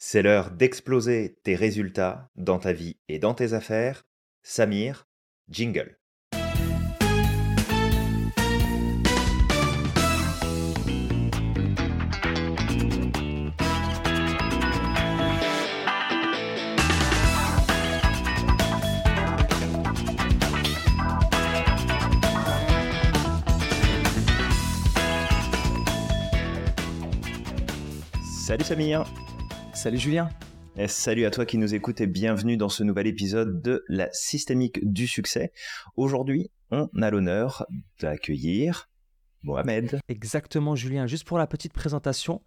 C'est l'heure d'exploser tes résultats dans ta vie et dans tes affaires. Samir, jingle. Salut Samir Salut Julien. Et salut à toi qui nous écoutes et bienvenue dans ce nouvel épisode de la systémique du succès. Aujourd'hui, on a l'honneur d'accueillir Mohamed. Exactement Julien, juste pour la petite présentation,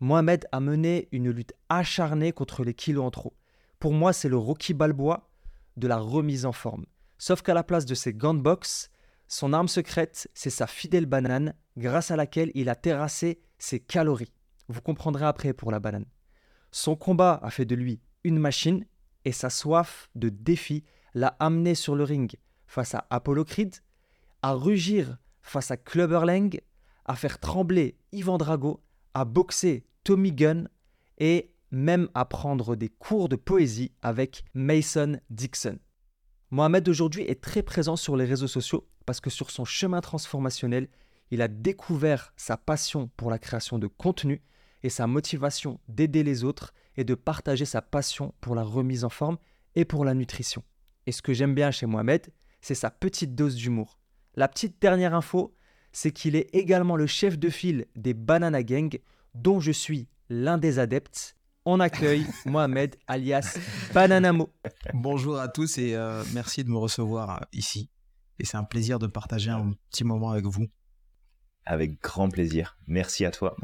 Mohamed a mené une lutte acharnée contre les kilos en trop. Pour moi, c'est le Rocky Balboa de la remise en forme. Sauf qu'à la place de ses gants de boxe, son arme secrète, c'est sa fidèle banane, grâce à laquelle il a terrassé ses calories. Vous comprendrez après pour la banane. Son combat a fait de lui une machine et sa soif de défi l'a amené sur le ring face à Apollo Creed, à rugir face à Clubber Lang, à faire trembler Ivan Drago, à boxer Tommy Gunn et même à prendre des cours de poésie avec Mason Dixon. Mohamed aujourd'hui est très présent sur les réseaux sociaux parce que sur son chemin transformationnel, il a découvert sa passion pour la création de contenu et sa motivation d'aider les autres et de partager sa passion pour la remise en forme et pour la nutrition. Et ce que j'aime bien chez Mohamed, c'est sa petite dose d'humour. La petite dernière info, c'est qu'il est également le chef de file des Banana Gang, dont je suis l'un des adeptes. On accueille Mohamed alias Bananamo. Bonjour à tous et euh, merci de me recevoir euh, ici. Et c'est un plaisir de partager un petit moment avec vous. Avec grand plaisir. Merci à toi.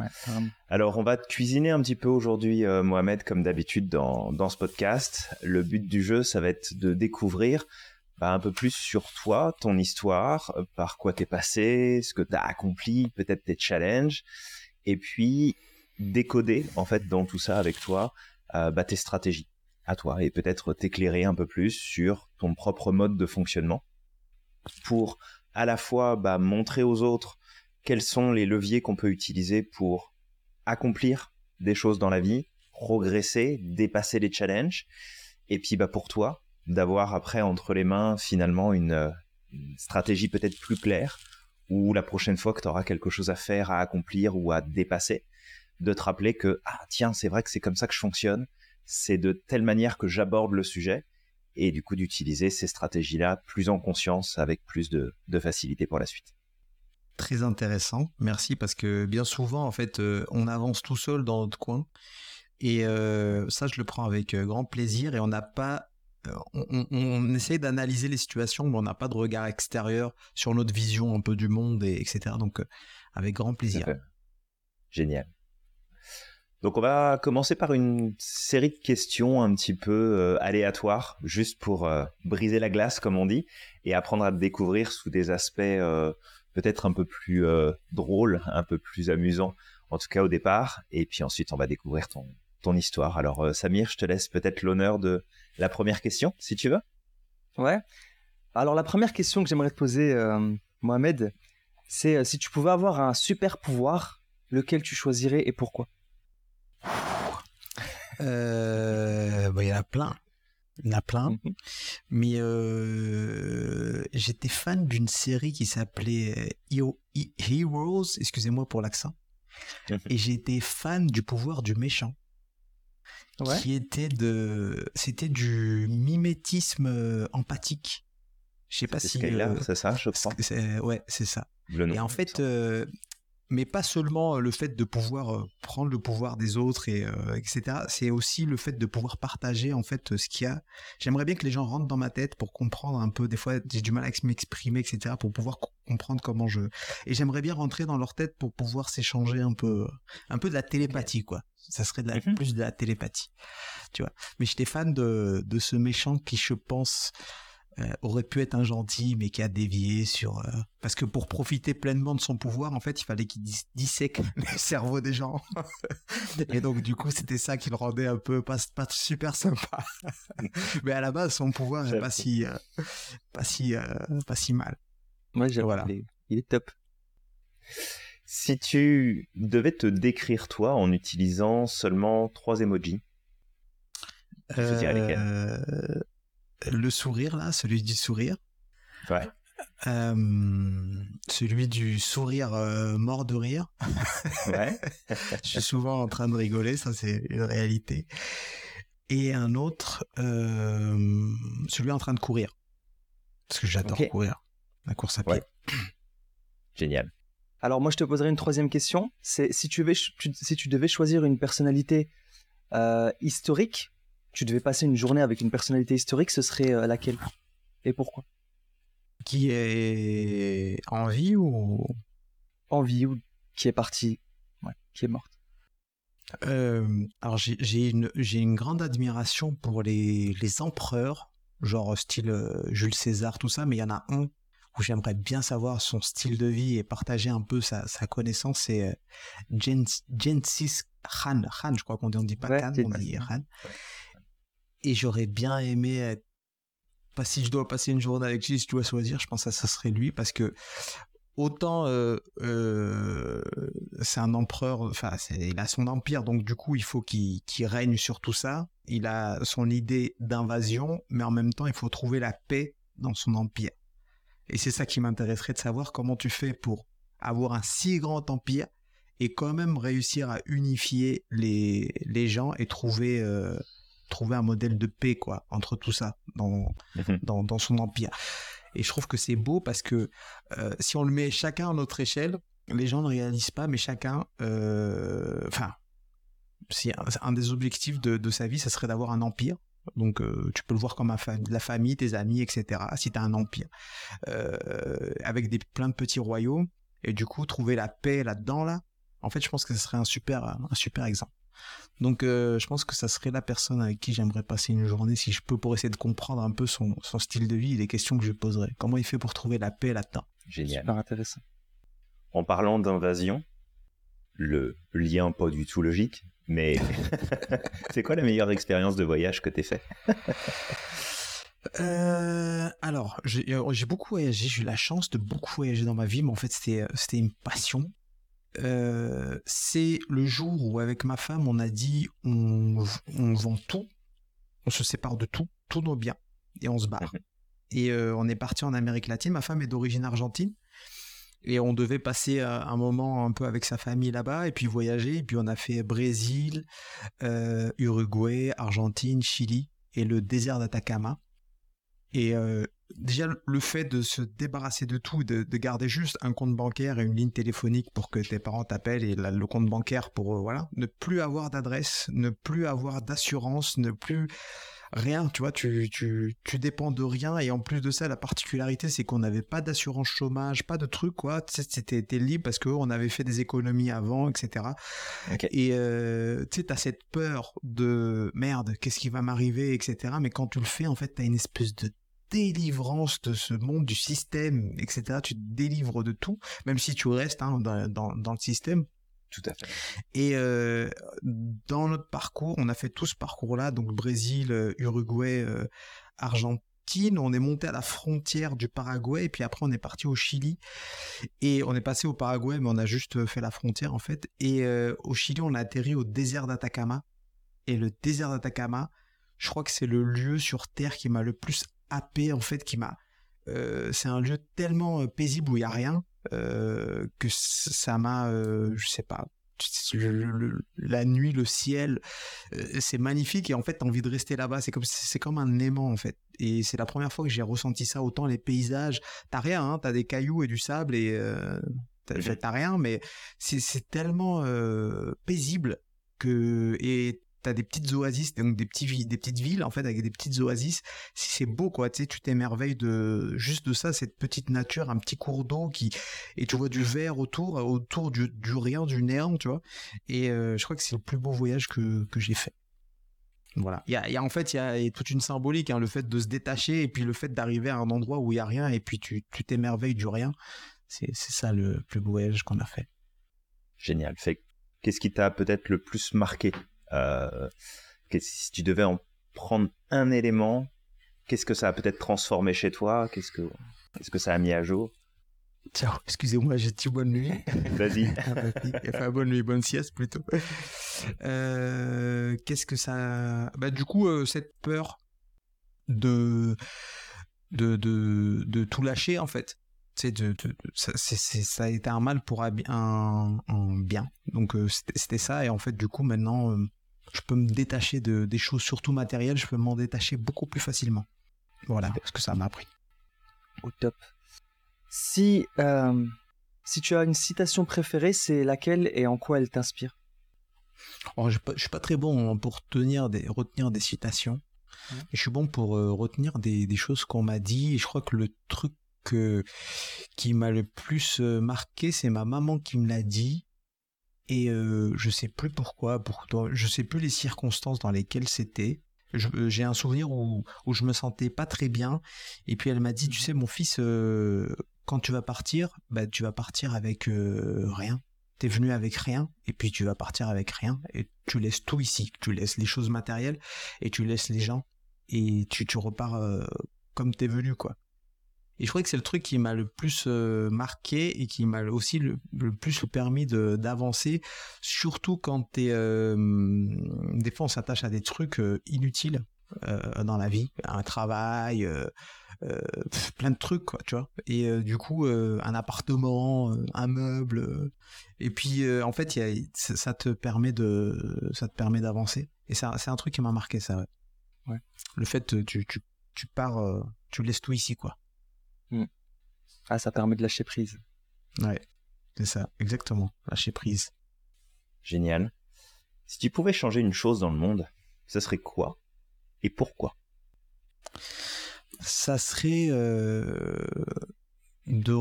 Alors, on va te cuisiner un petit peu aujourd'hui, euh, Mohamed, comme d'habitude dans, dans ce podcast. Le but du jeu, ça va être de découvrir bah, un peu plus sur toi, ton histoire, euh, par quoi t'es passé, ce que t'as accompli, peut-être tes challenges, et puis décoder en fait dans tout ça avec toi euh, bah, tes stratégies à toi et peut-être t'éclairer un peu plus sur ton propre mode de fonctionnement pour à la fois bah, montrer aux autres quels sont les leviers qu'on peut utiliser pour accomplir des choses dans la vie, progresser, dépasser les challenges, et puis bah pour toi d'avoir après entre les mains finalement une, stratégie peut-être plus claire, ou la prochaine fois que tu auras quelque chose à faire, à accomplir ou à dépasser, de te rappeler que ah tiens c'est vrai que c'est comme ça que je fonctionne, c'est de telle manière que j'aborde le sujet, et du coup d'utiliser ces stratégies-là plus en conscience avec plus de facilité pour la suite très intéressant. Merci parce que bien souvent, en fait, euh, on avance tout seul dans notre coin. Et euh, ça, je le prends avec euh, grand plaisir. Et on n'a pas. On, on, essaye d'analyser les situations, mais on n'a pas de regard extérieur sur notre vision un peu du monde, et, etc. Donc, avec grand plaisir. Génial. Donc on va commencer par une série de questions un petit peu aléatoires, juste pour briser la glace, comme on dit, et apprendre à te découvrir sous des aspects peut-être un peu plus euh, drôle, un peu plus amusant, en tout cas au départ. Et puis ensuite, on va découvrir ton, ton histoire. Alors, euh, Samir, je te laisse peut-être l'honneur de la première question, si tu veux. Ouais. Alors, la première question que j'aimerais te poser, euh, Mohamed, c'est si tu pouvais avoir un super pouvoir, lequel tu choisirais et pourquoi? Bah, Il y en a plein. Il y en a plein. Mhm. Mais euh, j'étais fan d'une série qui s'appelait euh, Heroes, excusez-moi pour l'accent. Et j'étais fan du pouvoir du méchant. Qui était de. C'était du mimétisme euh, empathique. Je sais pas si. c'est ça, je crois. Ouais, c'est ça. et en fait, mais pas seulement le fait de pouvoir prendre le pouvoir des autres et etc. C'est aussi le fait de pouvoir partager en fait ce qu'il y a. J'aimerais bien que les gens rentrent dans ma tête pour comprendre un peu. Des fois, j'ai du mal à m'exprimer, etc. Pour pouvoir comprendre comment je. Et j'aimerais bien rentrer dans leur tête pour pouvoir s'échanger un peu, un peu de la télépathie quoi. Ça serait de la, mmh plus de la télépathie, tu vois. Mais j'étais fan de de ce méchant qui, je pense euh, aurait pu être un gentil, mais qui a dévié sur... Euh, parce que pour profiter pleinement de son pouvoir, en fait, il fallait qu'il dissèque le cerveau des gens. et donc, du coup, c'était ça qui le rendait un peu pas, pas super sympa. mais à la base, son pouvoir n'est pas si, euh, pas, si, pas si mal. Moi, voilà. il est top. Si tu devais te décrire toi en utilisant seulement trois emojis, Euh, le sourire, là, celui du sourire. Ouais. Euh, celui du sourire euh, mort de rire. ouais. Je suis souvent en train de rigoler, ça c'est une réalité. Et un autre, celui en train de courir. Parce que j'adore courir. La course à pied. Génial. Alors moi je te poserai une troisième question. C'est si tu, si tu devais choisir une personnalité historique tu devais passer une journée avec une personnalité historique, ce serait euh, laquelle? Et pourquoi? Qui est en vie ou? En vie ou qui est partie, qui est morte. Euh, alors j'ai une, une grande admiration pour les, les empereurs, genre style euh, Jules César, tout ça, mais il y en a un où j'aimerais bien savoir son style de vie et partager un peu sa, sa connaissance, c'est Gensis Khan. Khan, je crois qu'on dit, on dit pas Khan, on dit Khan. Et j'aurais bien aimé être. Pas si je dois passer une journée avec lui, si je dois choisir, je pense que ça serait lui parce que autant euh, euh, c'est un empereur, enfin il a son empire, donc du coup il faut qu'il règne sur tout ça. Il a son idée d'invasion, mais en même temps il faut trouver la paix dans son empire. Et c'est ça qui m'intéresserait de savoir comment tu fais pour avoir un si grand empire et quand même réussir à unifier les, les gens et trouver euh, trouver un modèle de paix quoi entre tout ça dans, mhm. dans, dans, son empire. Et je trouve que c'est beau parce que euh, si on le met chacun à notre échelle, les gens ne réalisent pas, mais chacun, euh, enfin, si un, des objectifs de, de, sa vie, ça serait d'avoir un empire. Donc euh, tu peux le voir comme la famille, tes amis, etc. Si tu as un empire avec des plein de petits royaumes et du coup trouver la paix là-dedans là, en fait je pense que ce serait un super un super exemple. Donc euh, je pense que ça serait la personne avec qui j'aimerais passer une journée si je peux pour essayer de comprendre un peu son, style de vie et les questions que je poserais. Comment il fait pour trouver la paix là-dedans? Génial. Super intéressant. En parlant d'invasion, le lien pas du tout logique, mais c'est quoi la meilleure expérience de voyage que tu fait? Euh, alors, j'ai beaucoup voyagé, j'ai eu la chance de beaucoup voyager dans ma vie, mais en fait c'était une passion. Euh, c'est le jour où avec ma femme on a dit on, vend tout, on se sépare de tout, tous nos biens et on se barre. Mhm. Et euh, on est parti en Amérique latine. Ma femme est d'origine argentine. Et on devait passer euh, un moment un peu avec sa famille là-bas et puis voyager. Et puis on a fait Brésil, Uruguay, Argentine, Chili et le désert d'Atacama. Et déjà le fait de se débarrasser de tout, de, garder juste un compte bancaire et une ligne téléphonique pour que tes parents t'appellent et le compte bancaire pour euh, voilà, ne plus avoir d'adresse, ne plus avoir d'assurance, ne plus rien, tu vois, tu, tu, tu dépends de rien et en plus de ça, la particularité c'est qu'on n'avait pas d'assurance chômage, pas de truc quoi, c'était libre parce qu'on avait fait des économies avant, etc. Et euh, tu sais, t'as cette peur de merde, qu'est-ce qui va m'arriver, etc. Mais quand tu le fais, en fait, t'as une espèce de délivrance de ce monde, du système, etc. Tu te délivres de tout, même si tu restes hein, dans, le système. Tout à fait. Et euh, dans notre parcours, on a fait tout ce parcours-là, donc Brésil, euh, Uruguay, euh, Argentine. On est monté à la frontière du Paraguay et puis après on est parti au Chili et on est passé au Paraguay, mais on a juste fait la frontière en fait. Et au Chili, on a atterri au désert d'Atacama. Et le désert d'Atacama, je crois que c'est le lieu sur Terre qui m'a le plus AP en fait qui m'a euh, c'est un lieu tellement euh, paisible où il y a rien euh, que ça m'a je sais pas la nuit le ciel c'est magnifique et en fait t'as envie de rester là-bas. C'est comme c'est comme un aimant en fait. Et c'est la première fois que j'ai ressenti ça autant les paysages. T'as rien hein, t'as des cailloux et du sable et t'as rien mais c'est tellement paisible que et t'as des petites oasis, donc des, petits, des petites villes en fait avec des petites oasis. C'est beau quoi, tu sais, tu t'émerveilles de juste de ça, cette petite nature, un petit cours d'eau qui et tu vois du vert autour, autour du, rien, du néant, tu vois. Et euh, je crois que c'est le plus beau voyage que, que j'ai fait. Voilà. Il y a, en fait il y a, toute une symbolique, hein, le fait de se détacher et puis le fait d'arriver à un endroit où il y a rien et puis tu t'émerveilles du rien. C'est ça le plus beau voyage qu'on a fait. Génial. Qu'est-ce qui t'a peut-être le plus marqué? Si tu devais en prendre un élément, qu'est-ce que ça a peut-être transformé chez toi? Qu'est-ce que, qu'est-ce que ça a mis à jour? Ciao, excusez-moi, j'ai dit bonne nuit. Vas-y. enfin, bonne nuit, bonne sieste plutôt. Qu'est-ce que ça. Bah, du coup, cette peur de... De, de, de tout lâcher, en fait. C'est de, ça, ça, a été un mal pour un, un, bien. Donc, c'était ça. Et en fait, du coup, maintenant, je peux me détacher de, des choses, surtout matérielles. Je peux m'en détacher beaucoup plus facilement. Voilà ce que ça m'a appris. Au top. Si, euh, si tu as une citation préférée, c'est laquelle et en quoi elle t'inspire? Oh, Je ne suis pas très bon pour tenir des, retenir des citations. Je suis bon pour euh, retenir des, des choses qu'on m'a dit. Et je crois que le truc qui m'a le plus euh, marqué, c'est ma maman qui me l'a dit. Et je sais plus pourquoi, pourquoi, je sais plus les circonstances dans lesquelles c'était. Euh, j'ai un souvenir où, où je me sentais pas très bien. Et puis elle m'a dit, tu sais, mon fils, euh, quand tu vas partir, bah, tu vas partir avec euh, rien. T'es venu avec rien, et puis tu vas partir avec rien. Et tu laisses tout ici. Tu laisses les choses matérielles, et tu laisses les gens. Et tu, tu repars comme t'es venu, quoi. Et je crois que c'est le truc qui m'a le plus euh, marqué et qui m'a aussi le, plus permis d'avancer, surtout quand t'es... Euh, des fois, on s'attache à des trucs euh, inutiles dans la vie, un travail, plein de trucs, quoi, tu vois. Et du coup, un appartement, un meuble, et puis en fait, y a, ça te permet de, ça te permet d'avancer. Et c'est un truc qui m'a marqué, ça. Ouais. ouais. Le fait, tu, tu, tu pars, tu laisses tout ici, quoi. Hmm. Ah, ça permet de lâcher prise. Ouais, c'est ça, exactement, lâcher prise. Génial. Si tu pouvais changer une chose dans le monde, ça serait quoi et pourquoi? Ça serait euh, de,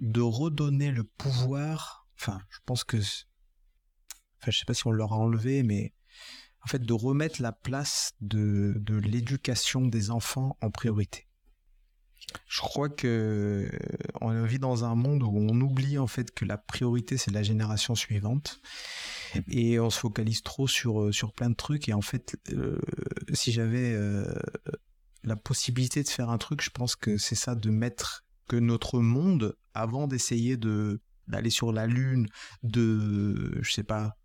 de redonner le pouvoir. Enfin, je pense que. Enfin, je sais pas si on leur a enlevé, mais en fait, de remettre la place de, de l'éducation des enfants en priorité. Je crois que euh, on vit dans un monde où on oublie en fait que la priorité c'est la génération suivante. Et on se focalise trop sur euh, sur plein de trucs. Et en fait euh, si j'avais la possibilité de faire un truc, je pense que c'est ça de mettre que notre monde avant d'essayer de d'aller sur la lune, de je sais pas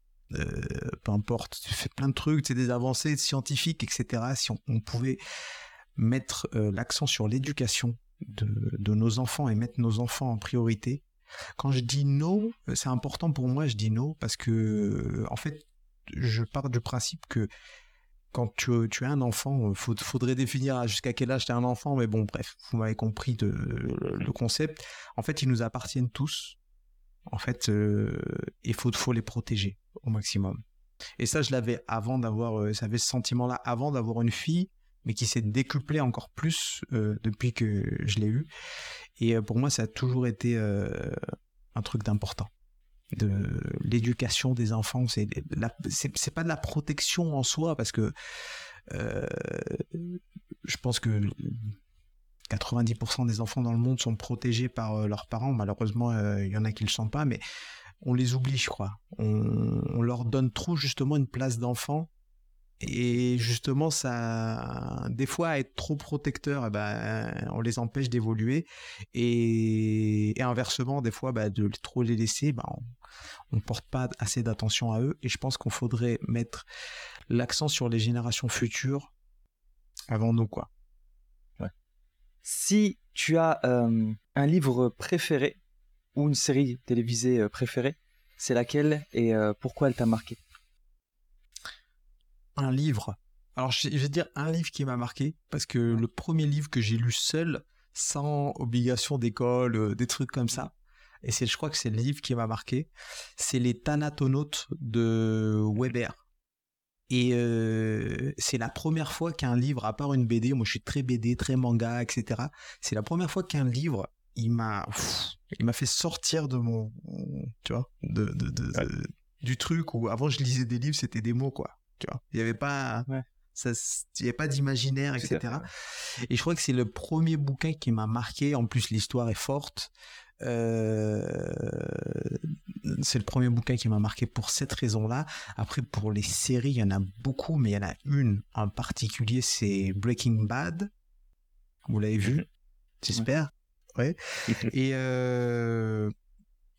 peu importe, tu fais plein de trucs, c'est des avancées scientifiques, etc. Si on pouvait mettre euh, l'accent sur l'éducation de, nos enfants et mettre nos enfants en priorité. Quand je dis non, euh, c'est important pour moi, je dis non parce que, euh, en fait, je pars du principe que quand tu, tu as un enfant, il faudrait définir jusqu'à quel âge tu as un enfant, mais bon, bref, vous m'avez compris de, le concept. En fait, ils nous appartiennent tous. En fait, il faut, faut les protéger au maximum. Et ça, je l'avais avant d'avoir, ça avait ce sentiment-là avant d'avoir une fille mais qui s'est décuplé encore plus euh, depuis que je l'ai eu. Et euh, pour moi, ça a toujours été euh, un truc d'important. De l'éducation des enfants, c'est c'est pas de la protection en soi parce que je pense que 90% des enfants dans le monde sont protégés par leurs parents. Malheureusement, il y en a qui le sont pas, mais on les oublie, je crois. On, on leur donne trop justement une place d'enfant et justement, ça, des fois, être trop protecteur, eh ben, on les empêche d'évoluer. Et, inversement, des fois, bah, de trop les laisser, bah, on ne porte pas assez d'attention à eux. Et je pense qu'on faudrait mettre l'accent sur les générations futures avant nous, quoi. Si tu as euh, un livre préféré ou une série télévisée euh, préférée, c'est laquelle et euh, pourquoi elle t'a marqué? Un livre. Alors, je vais dire un livre qui m'a marqué, parce que le premier livre que j'ai lu seul, sans obligation d'école, euh, des trucs comme ça, et c'est, je crois que c'est le livre qui m'a marqué, c'est Les Thanatonautes de Weber. Et euh, c'est la première fois qu'un livre, à part une BD, moi je suis très BD, très manga, etc. C'est la première fois qu'un livre, il m'a, il m'a fait sortir de mon, tu vois, de, de, du truc où avant je lisais des livres, c'était des mots, quoi. Il n'y avait pas, ça, il y avait pas d'imaginaire, etc. Et je crois que c'est le premier bouquin qui m'a marqué. En plus, l'histoire est forte. Euh, c'est le premier bouquin qui m'a marqué pour cette raison-là. Après, pour les séries, il y en a beaucoup, mais il y en a une en particulier, c'est Breaking Bad. Vous l'avez vu, mhm. j'espère. Ouais. Et euh,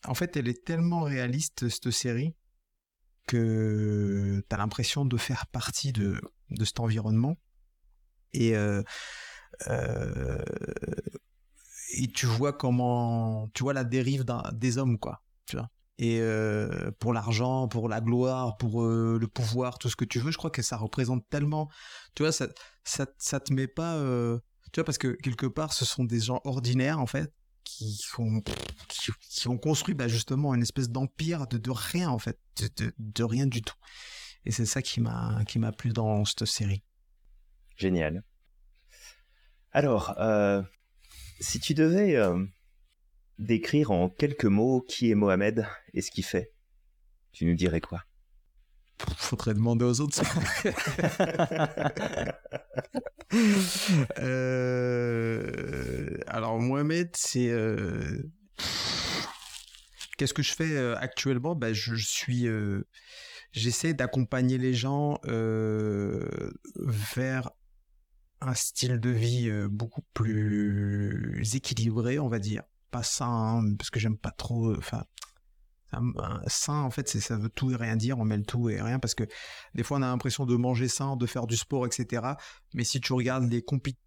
en fait, elle est tellement réaliste cette série que tu as l'impression de faire partie de, de cet environnement. Et, euh, euh, et tu vois comment. Tu vois la dérive des hommes, quoi. Tu vois et euh, pour l'argent, pour la gloire, pour le pouvoir, tout ce que tu veux, je crois que ça représente tellement. Tu vois, ça, ça, ça te met pas. tu vois, parce que quelque part, ce sont des gens ordinaires, en fait, qui ont, qui, ont construit bah, justement une espèce d'empire de, rien en fait, de, de, rien du tout. Et c'est ça qui m'a qui m'a plu dans cette série. Génial. Alors, euh, si tu devais euh, décrire en quelques mots qui est Mohamed et ce qu'il fait, tu nous dirais quoi? Faudrait demander aux autres. euh, alors Mohamed, c'est euh, qu'est-ce que je fais euh, actuellement? Ben, je, suis, euh, j'essaie d'accompagner les gens vers un style de vie beaucoup plus équilibré, on va dire. Pas sain, parce que j'aime pas trop. Enfin, sain en fait ça veut tout et rien dire on met le tout et rien parce que des fois on a l'impression de manger sain de faire du sport etc mais si tu regardes les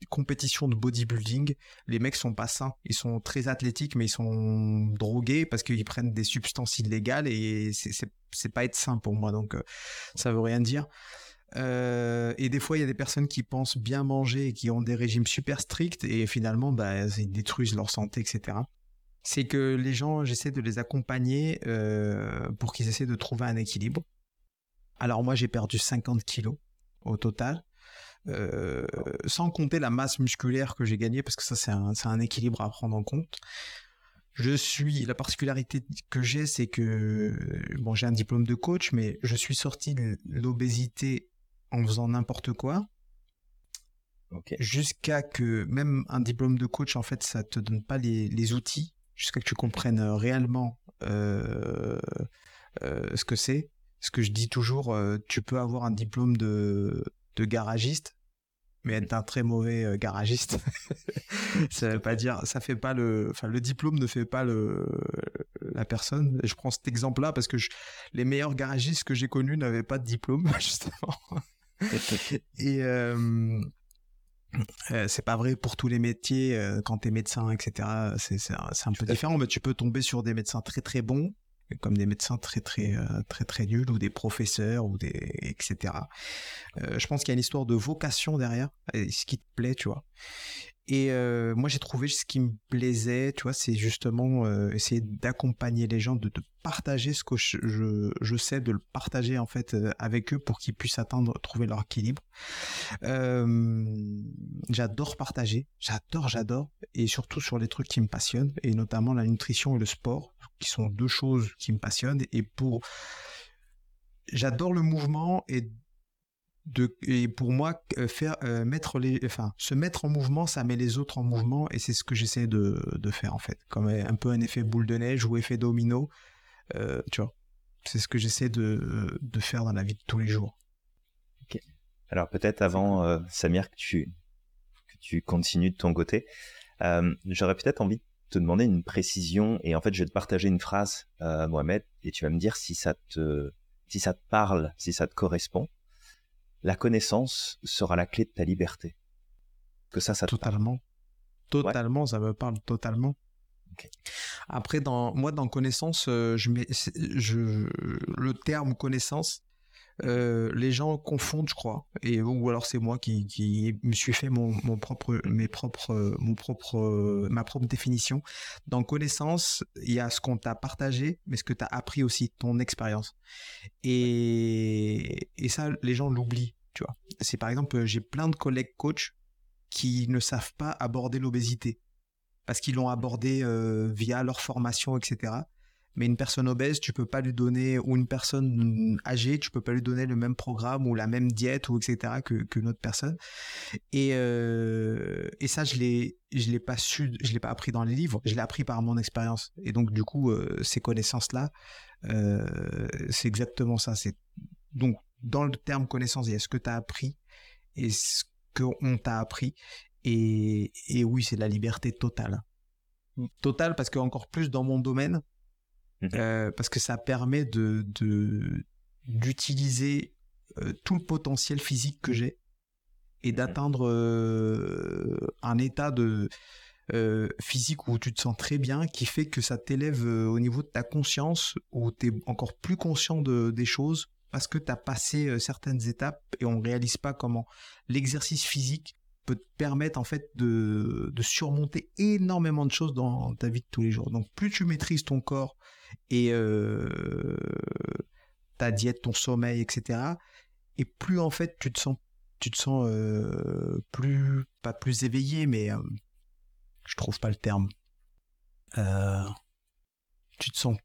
compétitions de bodybuilding les mecs sont pas sains. Ils sont très athlétiques mais ils sont drogués parce qu'ils prennent des substances illégales et c'est pas être sain pour moi. Donc euh, ça veut rien dire. Euh, et des fois, il y a des personnes qui pensent bien manger et qui ont des régimes super stricts et finalement, bah, ils détruisent leur santé, etc c'est que les gens, j'essaie de les accompagner euh, pour qu'ils essaient de trouver un équilibre. Alors moi, j'ai perdu 50 kilos au total, euh, sans compter la masse musculaire que j'ai gagnée, parce que ça, c'est un, équilibre à prendre en compte. Je suis, la particularité que j'ai, c'est que, bon, j'ai un diplôme de coach, mais je suis sorti de l'obésité en faisant n'importe quoi. Jusqu'à que même un diplôme de coach, en fait, ça te donne pas les outils jusqu'à que tu comprennes euh, réellement euh, euh, ce que c'est. Ce que je dis toujours, tu peux avoir un diplôme de, de garagiste, mais être un très mauvais garagiste. ça veut pas dire, ça fait pas le, enfin le diplôme ne fait pas le la personne. Je prends cet exemple-là parce que les meilleurs garagistes que j'ai connus n'avaient pas de diplôme justement. et euh, c'est pas vrai pour tous les métiers. Euh, quand tu es médecin, etc., c'est un, peu différent. Mais tu peux tomber sur des médecins très très bons, comme des médecins très très euh, très très nuls, ou des professeurs, ou des etc. je pense qu'il y a une histoire de vocation derrière, ce qui te plaît, tu vois. Et euh, moi, j'ai trouvé ce qui me plaisait, tu vois, c'est justement euh, essayer d'accompagner les gens, de, de, partager ce que je, je, sais, de le partager en fait euh, avec eux pour qu'ils puissent atteindre, trouver leur équilibre. j'adore partager, j'adore, j'adore, et surtout sur les trucs qui me passionnent, et notamment la nutrition et le sport, qui sont deux choses qui me passionnent. Et pour, j'adore le mouvement et et pour moi faire mettre les enfin se mettre en mouvement ça met les autres en mouvement et c'est ce que j'essaie de, de, faire en fait. Comme un peu un effet boule de neige ou effet domino tu vois. C'est ce que j'essaie de, de, faire dans la vie de tous les jours. Alors peut-être avant Samir que tu que tu continues de ton côté j'aurais peut-être envie de te demander une précision et en fait je vais te partager une phrase Mohamed et tu vas me dire si ça te si ça te parle si ça te correspond la connaissance sera la clé de ta liberté. Que ça, ça totalement, totalement, ça me parle totalement. Après, dans moi, dans connaissance, euh, je mets, je, le terme connaissance, euh, les gens confondent, je crois, et ou alors c'est moi qui, qui, me suis fait mon, mon propre, mes propres, mon propre, ma propre définition. Dans connaissance, il y a ce qu'on t'a partagé, mais ce que tu as appris aussi, ton expérience. Et, et ça, les gens l'oublient. Tu vois, c'est par exemple, j'ai plein de collègues coachs qui ne savent pas aborder l'obésité parce qu'ils l'ont abordé euh, via leur formation, etc. Mais une personne obèse, tu peux pas lui donner, ou une personne âgée, tu peux pas lui donner le même programme ou la même diète ou etc. que qu'une autre personne. Et euh, et ça, je l'ai je l'ai pas su, je l'ai pas appris dans les livres, je l'ai appris par mon expérience. Et donc du coup, euh, ces connaissances là, c'est exactement ça. C'est donc dans le terme connaissance, il y a ce que tu as appris et ce qu'on t'a appris. Et, et oui, c'est la liberté totale. Totale parce que encore plus dans mon domaine, mm-hmm. euh, parce que ça permet de, de, d'utiliser tout le potentiel physique que j'ai et mmh d'atteindre un état de physique où tu te sens très bien, qui fait que ça t'élève au niveau de ta conscience, où tu es encore plus conscient de, des choses, parce que tu as passé certaines étapes et on ne réalise pas comment l'exercice physique peut te permettre en fait de, de, surmonter énormément de choses dans ta vie de tous les jours. Donc plus tu maîtrises ton corps et ta diète, ton sommeil, etc., et plus en fait tu te sens tu te sens plus pas plus éveillé mais je trouve pas le terme tu te sens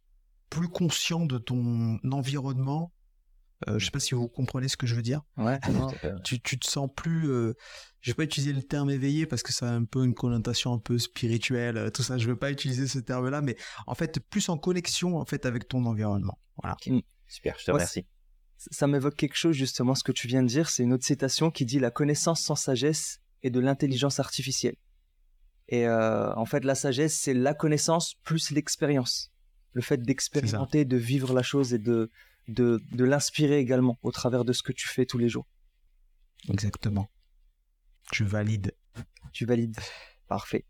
plus conscient de ton environnement euh, je sais pas si vous comprenez ce que je veux dire. Ouais. tu, tu, te sens plus. Euh, je vais pas utiliser le terme éveillé parce que ça a un peu une connotation un peu spirituelle, tout ça. Je veux pas utiliser ce terme-là, mais en fait plus en connexion en fait avec ton environnement. Voilà. Super, je te remercie ça m'évoque quelque chose justement ce que tu viens de dire. C'est une autre citation qui dit la connaissance sans sagesse est de l'intelligence artificielle. Et euh, en fait, la sagesse, c'est la connaissance plus l'expérience. Le fait d'expérimenter, de vivre la chose et de, de, de l'inspirer également au travers de ce que tu fais tous les jours. Exactement. Tu valides. Tu valides. Parfait.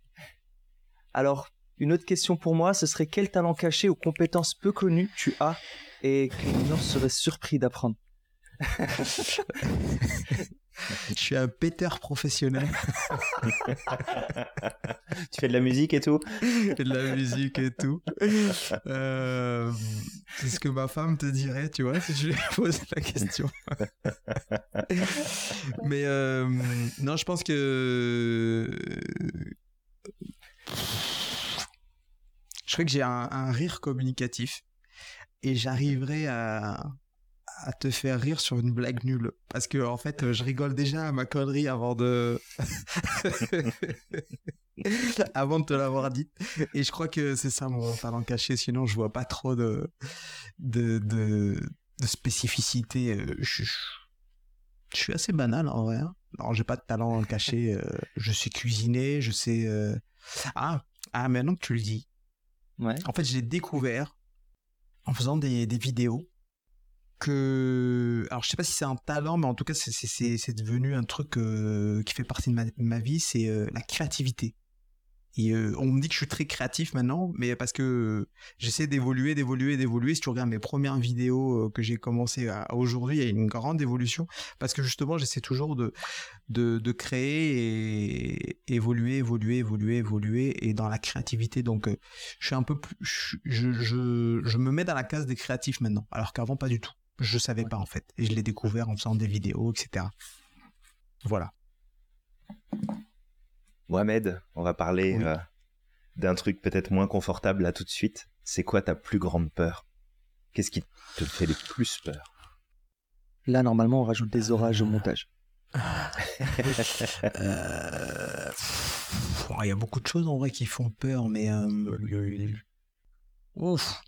Alors, une autre question pour moi, ce serait quel talent caché ou compétence peu connue tu as et que les gens seraient surpris d'apprendre? Je suis un péteur professionnel. tu fais de la musique et tout? Je fais de la musique et tout. Euh, c'est ce que ma femme te dirait, tu vois, si je lui pose la question. Mais euh, non, je pense que... Je crois que j'ai un rire communicatif et j'arriverai à, à te faire rire sur une blague nulle. Parce que, en fait, je rigole déjà à ma connerie avant de. avant de te l'avoir dit. Et je crois que c'est ça mon talent caché. Sinon, je vois pas trop de, de, de, de spécificité. Euh, je, je, suis assez banal en vrai. Hein. Non, j'ai pas de talent caché. Euh, je sais cuisiner, je sais. Euh, ah, ah, maintenant que tu le dis. Ouais. En fait, j'ai découvert en faisant des, des, vidéos alors je sais pas si c'est un talent mais en tout cas c'est devenu un truc euh, qui fait partie de ma, vie c'est euh, la créativité. Et euh, on me dit que je suis très créatif maintenant mais parce que j'essaie d'évoluer d'évoluer d'évoluer. Si tu regardes mes premières vidéos que j'ai commencé à, aujourd'hui il y a une grande évolution. Parce que justement j'essaie toujours de, créer et évoluer évoluer évoluer évoluer. Et dans la créativité donc je suis un peu plus je me mets dans la case des créatifs maintenant. Alors qu'avant pas du tout je savais pas en fait. Et je l'ai découvert en faisant des vidéos, etc. Voilà. Mohamed, on va parler euh, d'un truc peut-être moins confortable là tout de suite. C'est quoi ta plus grande peur? Qu'est-ce qui te fait le plus peur? Là, normalement, on rajoute des orages au montage. Euh, il y a beaucoup de choses en vrai qui font peur, mais. Euh, ouf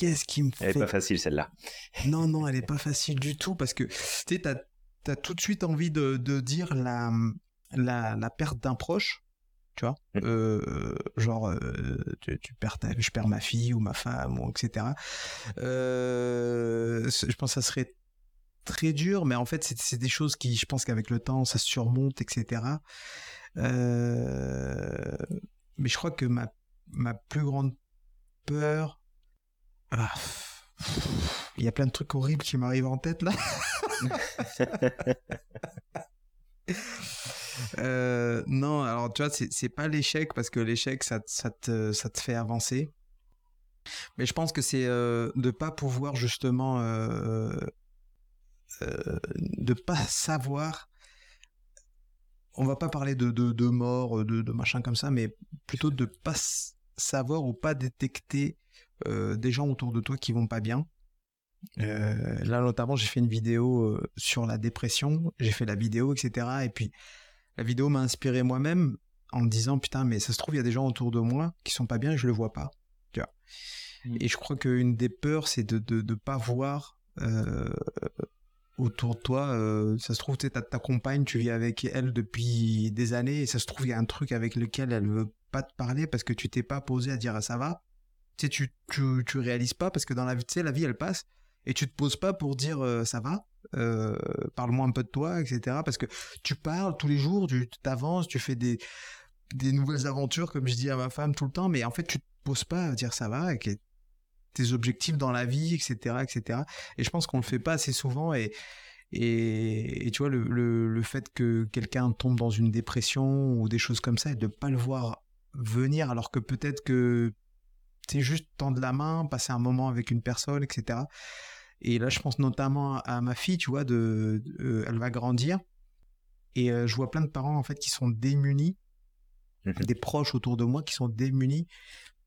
qu'est-ce qui me fait. Elle est pas facile celle-là. non, non, elle est pas facile du tout parce que tu sais, t'as as tout de suite envie de, de dire la, la, la perte d'un proche. Tu vois, mm. euh, genre, euh, tu, perds ta, je perds ma fille ou ma femme, ou etc. Euh, je pense que ça serait très dur, mais en fait, c'est des choses qui, je pense qu'avec le temps, ça se surmonte, etc. mais je crois que ma, ma plus grande peur, ah. Il y a plein de trucs horribles qui m'arrivent en tête là. Euh, non, alors tu vois, c'est pas l'échec parce que l'échec ça, ça, te, ça te fait avancer. Mais je pense que c'est euh, de pas pouvoir justement. Euh, euh, de pas savoir. On va pas parler de, de, de mort, de, de machin comme ça, mais plutôt de pas savoir ou pas détecter des gens autour de toi qui vont pas bien. Euh, là, notamment, j'ai fait une vidéo euh, sur la dépression. J'ai fait la vidéo, etc. Et puis, la vidéo m'a inspiré moi-même en me disant putain, mais ça se trouve, il y a des gens autour de moi qui sont pas bien et je le vois pas. Tu vois. Mm. Et je crois qu'une des peurs, c'est de, de, de pas voir autour de toi. ça se trouve, tu ta, ta compagne, tu vis avec elle depuis des années et ça se trouve, il y a un truc avec lequel elle veut pas te parler parce que tu t'es pas posé à dire ah, ça va tu sais, tu, tu, réalises pas parce que dans la vie, tu sais, la vie, elle passe. Et tu te poses pas pour dire ça va, parle-moi un peu de toi, etc. Parce que tu parles tous les jours, tu t'avances, tu fais des, des nouvelles aventures, comme je dis à ma femme tout le temps, mais en fait, tu te poses pas à dire ça va, et tes objectifs dans la vie, etc., etc. Et je pense qu'on le fait pas assez souvent, et, et, tu vois, le, le, fait que quelqu'un tombe dans une dépression ou des choses comme ça, et de pas le voir venir, alors que peut-être que c'est juste tendre la main, passer un moment avec une personne, etc. Et là, je pense notamment à ma fille, tu vois, de, elle va grandir. Et euh, je vois plein de parents, en fait, qui sont démunis, mmh des proches autour de moi qui sont démunis,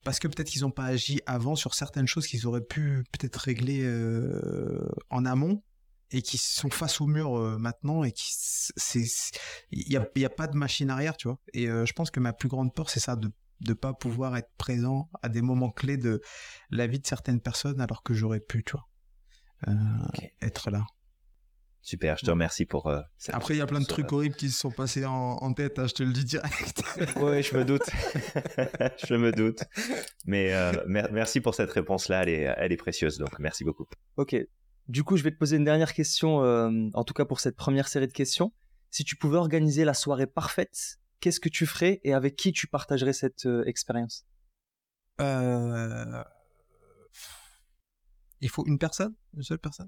parce que peut-être qu'ils n'ont pas agi avant sur certaines choses qu'ils auraient pu peut-être régler euh, en amont et qui sont face au mur euh, maintenant et qui c'est il y a, y a, pas de machine arrière tu vois et je pense que ma plus grande peur c'est ça de de pas pouvoir être présent à des moments clés de la vie de certaines personnes alors que j'aurais pu tu vois euh, être là. Super, je te remercie pour. Euh, Après, il y a plein de trucs horribles qui se sont passés en, tête, hein, je te le dis direct. oui, je me doute. je me doute. Mais euh, merci pour cette réponse-là, elle est, elle est précieuse, donc merci beaucoup. Ok. Du coup, je vais te poser une dernière question, en tout cas pour cette première série de questions. Si tu pouvais organiser la soirée parfaite, qu'est-ce que tu ferais et avec qui tu partagerais cette expérience? Euh il faut une personne Une seule personne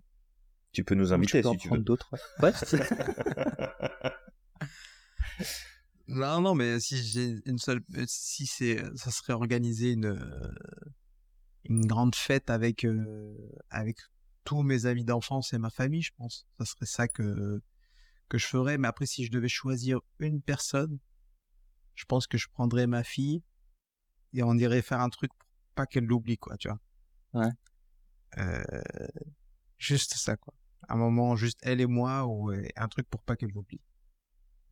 Tu peux nous inviter tu si tu veux. d'autres. Ouais. non, non, mais si j'ai une seule, si c'est, ça serait organiser une une grande fête avec euh, avec tous mes amis d'enfance et ma famille, je pense. Ça serait ça que que je ferais. Mais après, si je devais choisir une personne, je pense que je prendrais ma fille et on irait faire un truc pour pas qu'elle l'oublie, quoi, tu vois. Ouais. Euh, juste ça, quoi. Un moment, juste elle et moi, ou un truc pour pas qu'elle l'oublie.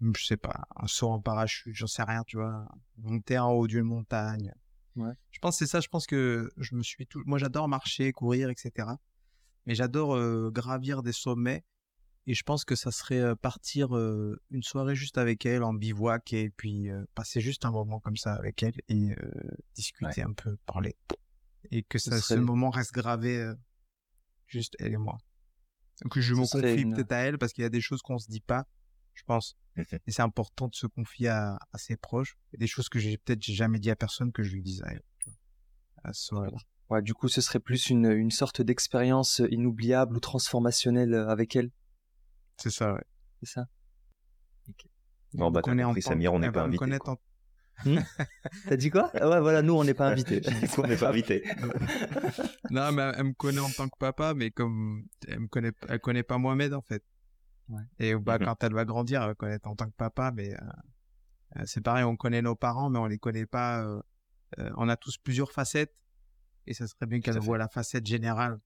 Je sais pas, un saut en parachute, j'en sais rien, tu vois. Monter en haut d'une montagne. Ouais. Je pense c'est ça, je pense que je me suis tout. Moi, j'adore marcher, courir, etc. Mais j'adore euh, gravir des sommets. Et je pense que ça serait euh, partir une soirée juste avec elle en bivouac et puis passer juste un moment comme ça avec elle et discuter un peu, parler et que ça, ce moment reste gravé juste elle et moi. Donc je me confie peut-être à elle parce qu'il y a des choses qu'on se dit pas, je pense. et c'est important de se confier à, ses proches. A des choses que j'ai peut-être jamais dit à personne que je lui dise à elle. À ce moment-là. Ouais, du coup, ce serait plus une, une sorte d'expérience inoubliable ou transformationnelle avec elle? C'est ça, ouais. C'est ça. Bon, bah, t'as compris, Samir, on n'est pas invité. Hmm T'as dit quoi? Ah Ouais, voilà, nous, on n'est pas invités. on n'est pas invités. non, mais elle me connaît en tant que papa, mais comme elle me connaît, elle connaît pas Mohamed en fait. Et bah, mhm. quand elle va grandir, elle va connaître en tant que papa, mais euh, euh, c'est pareil, on connaît nos parents, mais on les connaît pas. Euh, on a tous plusieurs facettes, et ça serait bien qu'elle voit la facette générale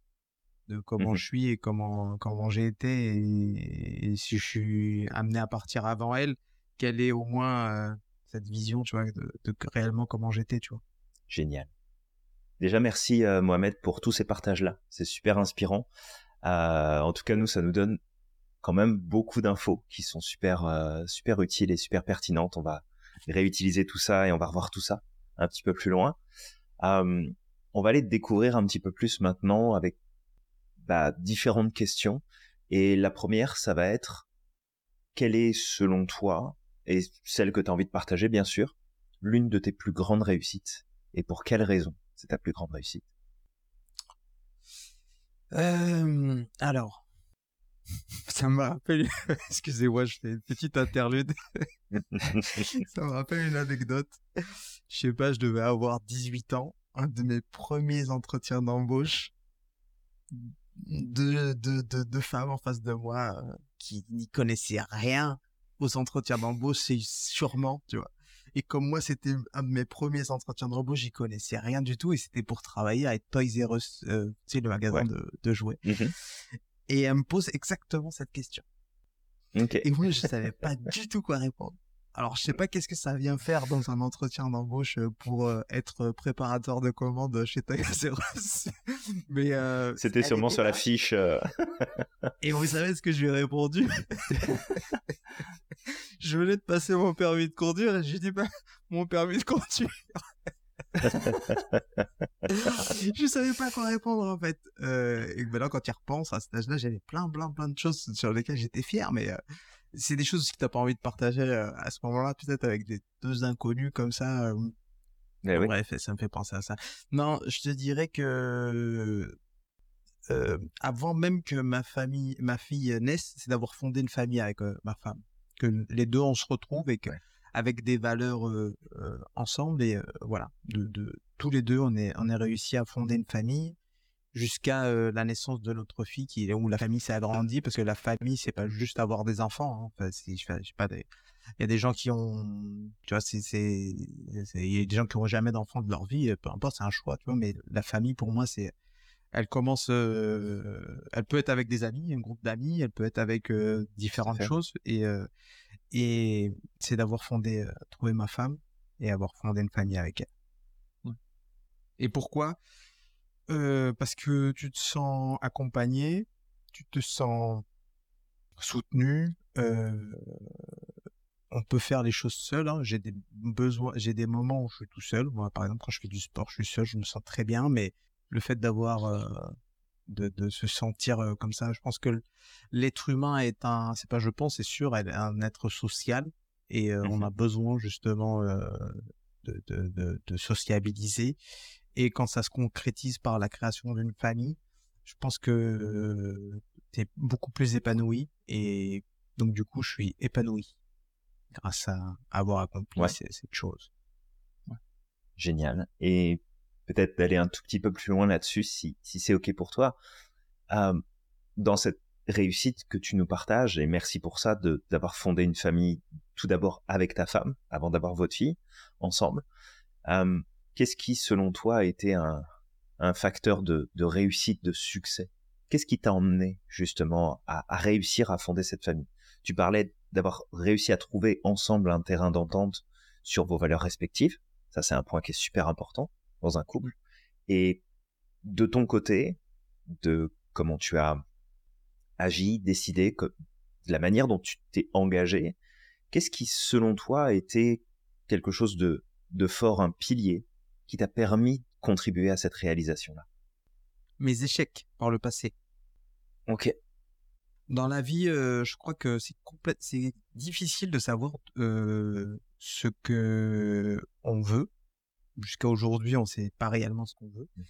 de comment mhm. je suis et comment comment j'ai été, et, et, si je suis amené à partir avant elle, qu'elle ait au moins cette vision, tu vois, de, réellement comment j'étais, tu vois? Génial. Déjà, merci euh, Mohamed pour tous ces partages-là. C'est super inspirant. Euh, en tout cas, nous, ça nous donne quand même beaucoup d'infos qui sont super, super utiles et super pertinentes. On va réutiliser tout ça et on va revoir tout ça un petit peu plus loin. on va aller découvrir un petit peu plus maintenant avec bah, différentes questions. Et la première, ça va être quelle est, selon toi, et celle que tu as envie de partager, bien sûr, l'une de tes plus grandes réussites? Et pour quelle raison c'est ta plus grande réussite? Alors, ça me rappelle, excusez-moi, je fais une petite interlude. ça me rappelle une anecdote. Je sais pas, je devais avoir 18 ans. Un de mes premiers entretiens d'embauche. Deux, deux, femmes en face de moi euh, qui n'y connaissaient rien aux entretiens d'embauche, c'est sûrement, tu vois. Et comme moi, c'était un de mes premiers entretiens d'embauche, j'y connaissais rien du tout et c'était pour travailler à Toys R Us, euh, tu sais, le magasin de, jouets. Mmh et elle me pose exactement cette question. Et moi, je savais pas du tout quoi répondre. Alors, je sais pas qu'est-ce que ça vient faire dans un entretien d'embauche euh, pour euh, être préparateur de commande chez Toys Mais euh, c'était sûrement sur la fiche. Et vous savez ce que je lui ai répondu? Je venais de passer mon permis de conduire et j'ai dit bah mon permis de conduire. je savais pas quoi répondre en fait. Euh, et maintenant, quand tu repenses à cet âge-là, j'avais plein, plein, plein de choses sur lesquelles j'étais fier, mais euh, c'est des choses que t'as pas envie de partager euh, à ce moment-là, peut-être avec des deux inconnus comme ça. Eh bref, ça me fait penser à ça. Non, je te dirais que avant même que ma famille, ma fille naisse, c'est d'avoir fondé une famille avec ma femme. Que les deux on se retrouve et que avec des valeurs ensemble et voilà, de, tous les deux on est on est réussi à fonder une famille jusqu'à la naissance de notre fille qui où la famille s'est agrandie parce que la famille c'est pas juste avoir des enfants. Hein. Enfin, je sais pas il y a des gens qui ont tu vois c'est c'est il y a des gens qui ont jamais d'enfants de leur vie peu importe c'est un choix tu vois mais la famille pour moi c'est elle commence, elle peut être avec des amis, un groupe d'amis, elle peut être avec différentes choses. Et, et c'est d'avoir fondé, trouvé ma femme et avoir fondé une famille avec elle. Et pourquoi Parce que tu te sens accompagné, tu te sens soutenu. on peut faire les choses seul. Hein. J'ai des besoins, j'ai des moments où je suis tout seul. Moi, par exemple, quand je fais du sport, je suis seul, je me sens très bien, mais le fait d'avoir euh, de, se sentir euh, comme ça. Je pense que l'être humain est un, c'est pas je pense, c'est sûr, elle est un être social et euh, on a mmh besoin justement de, de, sociabiliser. Et quand ça se concrétise par la création d'une famille, je pense que tu es beaucoup plus épanoui et donc du coup je suis épanoui grâce à avoir accompli cette chose. Génial. Et peut-être d'aller un tout petit peu plus loin là-dessus, si, si c'est OK pour toi. Euh, dans cette réussite que tu nous partages, et merci pour ça, d'avoir fondé une famille tout d'abord avec ta femme, avant d'avoir votre fille, ensemble. Euh, Qu'est-ce qui, selon toi, a été un, facteur de, réussite, de succès? Qu'est-ce qui t'a emmené justement à, réussir à fonder cette famille? Tu parlais d'avoir réussi à trouver ensemble un terrain d'entente sur vos valeurs respectives. Ça, c'est un point qui est super important dans un couple. Et de ton côté, de comment tu as agi, décidé, de la manière dont tu t'es engagé, qu'est-ce qui, selon toi, a été quelque chose de fort, un pilier qui t'a permis de contribuer à cette réalisation-là Mes échecs par le passé. Ok. Dans la vie, euh, je crois que c'est c'est difficile de savoir euh, ce que on veut jusqu'à aujourd'hui, on sait pas réellement ce qu'on veut. Mmh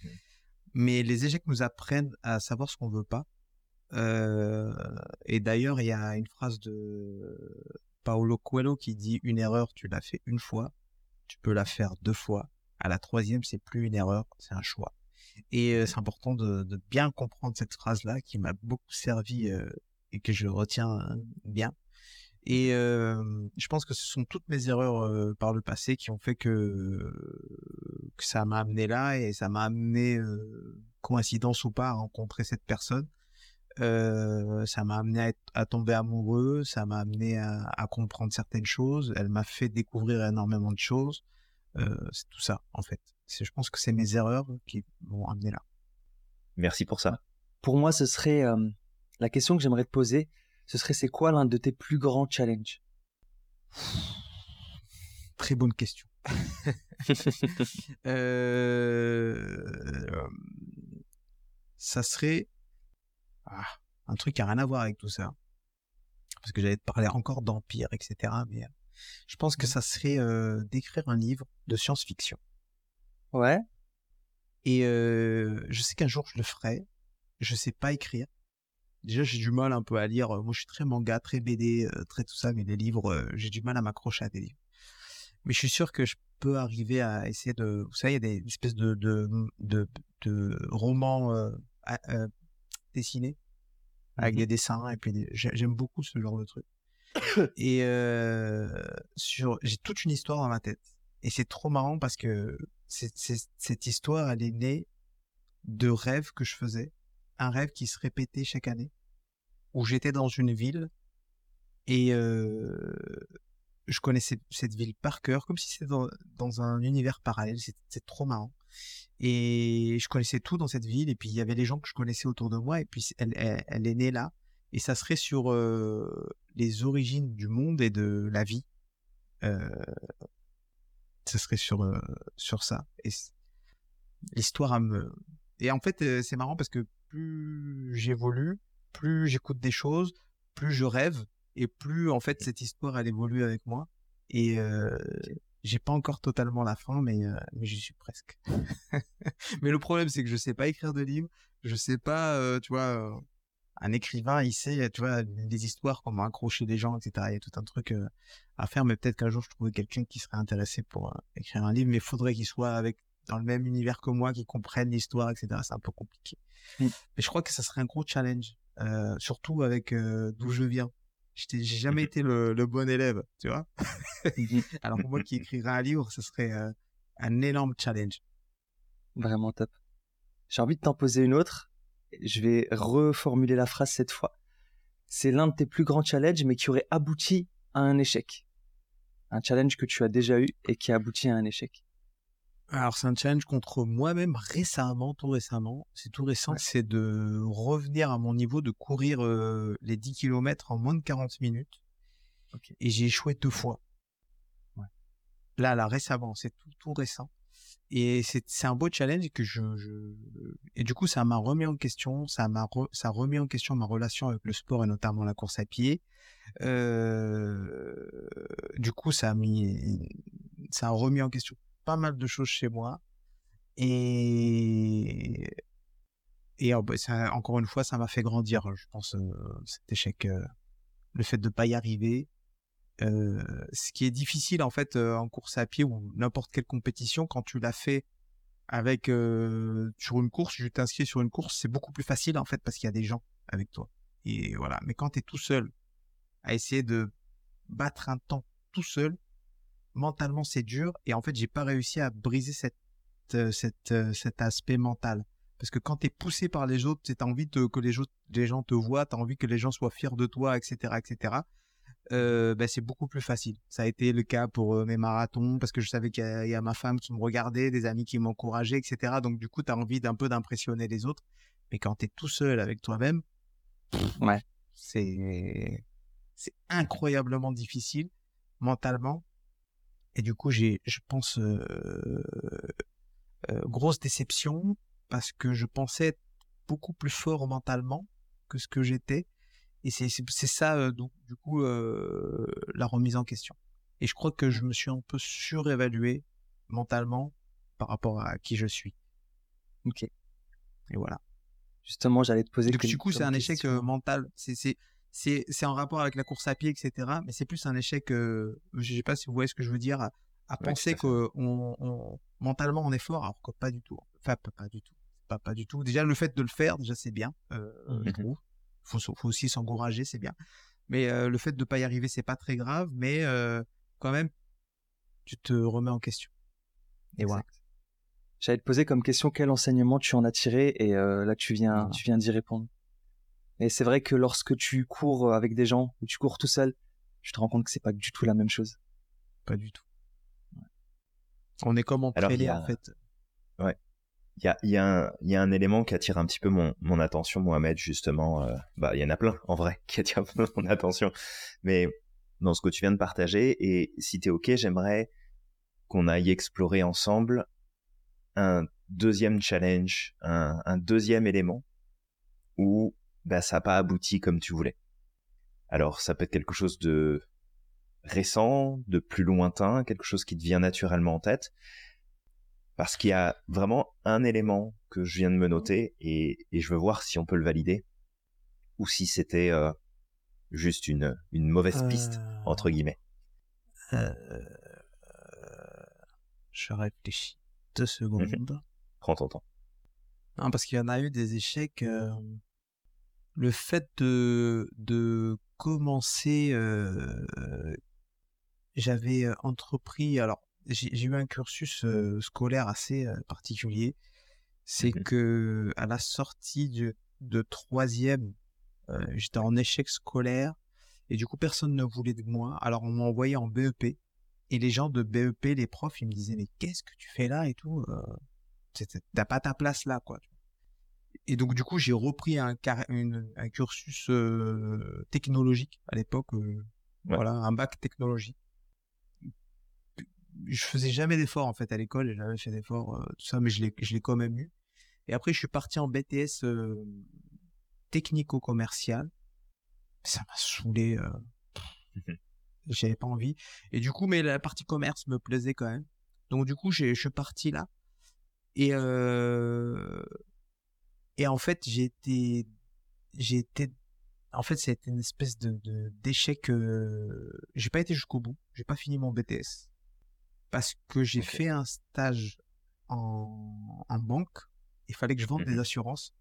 Mais les échecs nous apprennent à savoir ce qu'on veut pas. Euh, et d'ailleurs, il y a une phrase de Paolo Coelho qui dit une erreur, tu l'as fait une fois, tu peux la faire deux fois. À la troisième, c'est plus une erreur, c'est un choix. Et euh, c'est important de, bien comprendre cette phrase-là qui m'a beaucoup servi euh, et que je retiens bien. Et je pense que ce sont toutes mes erreurs par le passé qui ont fait que, que ça m'a amené là et ça m'a amené, coïncidence ou pas, à rencontrer cette personne. ça m'a amené à, tomber amoureux, ça m'a amené à, comprendre certaines choses, elle m'a fait découvrir énormément de choses. C'est tout ça, en fait. Je pense que c'est mes erreurs qui m'ont amené là. Merci pour ça. Pour moi, ce serait la question que j'aimerais te poser ce serait c'est quoi l'un de tes plus grands challenges? Très bonne question. Euh, ça serait ah, un truc qui n'a rien à voir avec tout ça. Parce que j'allais te parler encore d'empire, etc. Mais euh, je pense que mmh. ça serait euh, d'écrire un livre de science-fiction. Ouais. Et je sais qu'un jour je le ferai. Je sais pas écrire déjà j'ai du mal un peu à lire. Moi je suis très manga, très BD, très tout ça, mais les livres, j'ai du mal à m'accrocher à des livres. Mais je suis sûr que je peux arriver à essayer de, vous savez, il y a des espèces de de, de, de romans euh, dessinés avec mmh des dessins et puis j'aime beaucoup ce genre de truc. et sur, j'ai toute une histoire dans ma tête et c'est trop marrant parce que cette histoire elle est née de rêves que je faisais un rêve qui se répétait chaque année, où j'étais dans une ville et je connaissais cette ville par cœur, comme si c'était dans, un univers parallèle. C'est trop marrant. Et je connaissais tout dans cette ville, et puis il y avait les gens que je connaissais autour de moi, et puis elle, est née là. Et ça serait sur les origines du monde et de la vie. ce serait sur sur ça. Et l'histoire me et en fait c'est marrant parce que plus j'évolue, plus j'écoute des choses, plus je rêve et plus en fait cette histoire elle évolue avec moi et j'ai pas encore totalement la fin mais mais j'y suis presque. mais le problème c'est que je sais pas écrire de livres, je sais pas tu vois un écrivain, il sait, tu vois, des histoires, comment accrocher des gens, etc. Il y a tout un truc à faire, mais peut-être qu'un jour je trouverai quelqu'un qui serait intéressé pour écrire un livre, mais il faudrait qu'il soit avec dans le même univers que moi, qui comprenne l'histoire, etc. C'est un peu compliqué. Mmh. Mais je crois que ça serait un gros challenge, surtout avec d'où je viens. J'ai jamais été le, bon élève, tu vois. Mmh Alors pour moi qui écrirais un livre, ce serait un énorme challenge. Vraiment top. J'ai envie de t'en poser une autre. Je vais reformuler la phrase cette fois. C'est l'un de tes plus grands challenges, mais qui aurait abouti à un échec. Un challenge que tu as déjà eu et qui a abouti à un échec. Alors c'est un challenge contre moi-même récemment, tout récemment. C'est tout récent, c'est de revenir à mon niveau de courir les 10 km en moins de 40 minutes. Et j'ai échoué deux fois. Là, là, récemment, c'est tout, tout récent. Et c'est un beau challenge que je, je, et du coup ça m'a remis en question, ça m'a ça a remis en question ma relation avec le sport et notamment la course à pied. Euh, du coup ça a mis ça a remis en question pas mal de choses chez moi et et oh, bah, encore une fois ça m'a fait grandir je pense euh, cet échec euh, le fait de pas y arriver ce qui est difficile en fait euh, en course à pied ou n'importe quelle compétition quand tu l'as fait avec euh, sur une course, je t'inscris sur une course, c'est beaucoup plus facile en fait parce qu'il y a des gens avec toi. Et voilà. Mais quand tu es tout seul à essayer de battre un temps tout seul, mentalement c'est dur. Et en fait, j'ai pas réussi à briser cette, cette, cet aspect mental. Parce que quand tu es poussé par les autres, tu as envie de, que les, les gens te voient, tu as envie que les gens soient fiers de toi, etc., etc euh, bah, c'est beaucoup plus facile. Ça a été le cas pour euh, mes marathons parce que je savais qu'il y, a ma femme qui me regardait, des amis qui m'encourageaient, etc. Donc du coup, tu as envie d'un peu d'impressionner les autres. Mais quand tu es tout seul avec toi-même, ouais. c'est c'est incroyablement difficile mentalement. Et du coup, j'ai, je pense, euh, grosse déception parce que je pensais être beaucoup plus fort mentalement que ce que j'étais et c'est ça, donc, du coup, la remise en question. Et je crois que je me suis un peu surévalué mentalement par rapport à qui je suis. Ok. Et voilà. Justement, j'allais te poser. Donc, du coup, c'est un échec mental. C'est en rapport avec la course à pied, etc. Mais c'est plus un échec. je je sais pas si vous voyez ce que je veux dire. À, penser que on, mentalement on est fort, alors que pas du tout. Enfin, pas, du tout. Pas, pas du tout. Déjà, le fait de le faire, déjà, c'est bien. Euh, je mmh trouve faut, faut aussi s'encourager, c'est bien. Mais euh, le fait de ne pas y arriver, c'est pas très grave, mais euh, quand même, tu te remets en question. Et voilà. J'allais te poser comme question quel enseignement tu en as tiré, et euh, là tu viens, tu viens d'y répondre. Et c'est vrai que lorsque tu cours avec des gens ou tu cours tout seul, tu te rends compte que c'est pas du tout la même chose. Pas du tout. On est comme en en fait. Ouais il y a, un élément qui attire un petit peu mon, attention, Mohamed, justement. Euh, bah, il y en a plein, en vrai, qui attirent mon attention. Mais dans ce que tu viens de partager, et si tu es OK, j'aimerais qu'on aille explorer ensemble un deuxième challenge, un, deuxième élément où bah, ça n'a pas abouti comme tu voulais. Alors, ça peut être quelque chose de récent, de plus lointain, quelque chose qui te vient naturellement en tête parce qu'il y a vraiment un élément que je viens de me noter et, je veux voir si on peut le valider ou si c'était euh, juste une, une mauvaise piste, euh. entre guillemets. Euh, je réfléchis deux secondes. Prends ton temps. Non, parce qu'il y en a eu des échecs. le fait de, de commencer, j'avais entrepris, alors j'ai eu un cursus scolaire assez particulier. C'est mmh que à la sortie de, de troisième, j'étais en échec scolaire et du coup personne ne voulait de moi. Alors on m'a envoyé en BEP et les gens de BEP, les profs, ils me disaient mais qu'est-ce que tu fais là et tout. T'as pas ta place là quoi. Et donc du coup j'ai repris un, un cursus technologique à l'époque. Voilà, un bac technologique je faisais jamais d'efforts en fait à l'école, j'ai jamais fait d'efforts, tout ça, mais je l'ai, je l'ai quand même eu. Et après, je suis parti en BTS technico-commercial. Ça m'a saoulé. Mmh j'avais pas envie. Et du coup, mais la partie commerce me plaisait quand même. Donc du coup, je suis parti là. Et euh, et en fait, j'ai été j'ai été en fait, c'était une espèce de d'échec. Euh... J'ai pas été jusqu'au bout. J'ai pas fini mon BTS parce que j'ai fait un stage en, en banque. Il fallait que je vende des mmh assurances.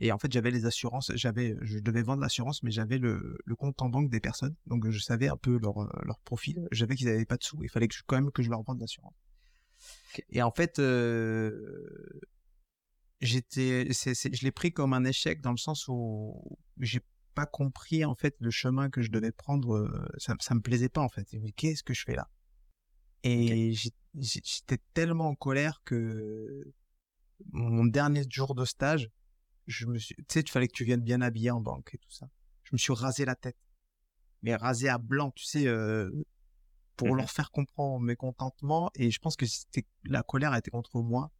Et en fait, j'avais les assurances, j'avais, je devais vendre l'assurance, mais j'avais le, le, compte en banque des personnes, donc je savais un peu leur, euh, leur profil. Je savais qu'ils n'avaient pas de sous. Il fallait que je, quand même que je leur vende l'assurance. Et en fait, euh, j'étais, je l'ai pris comme un échec dans le sens où j'ai pas compris en fait le chemin que je devais prendre. Euh, ça, ça me plaisait pas en fait. Mais qu'est-ce que je fais là? Et j'étais tellement en colère que mon dernier jour de stage, je me suis, tu sais, il fallait que tu viennes bien habillé en banque et tout ça. Je me suis rasé la tête, mais rasé à blanc, tu sais, euh, pour mmh leur faire comprendre mes contentements. Et je pense que c'était la colère était contre moi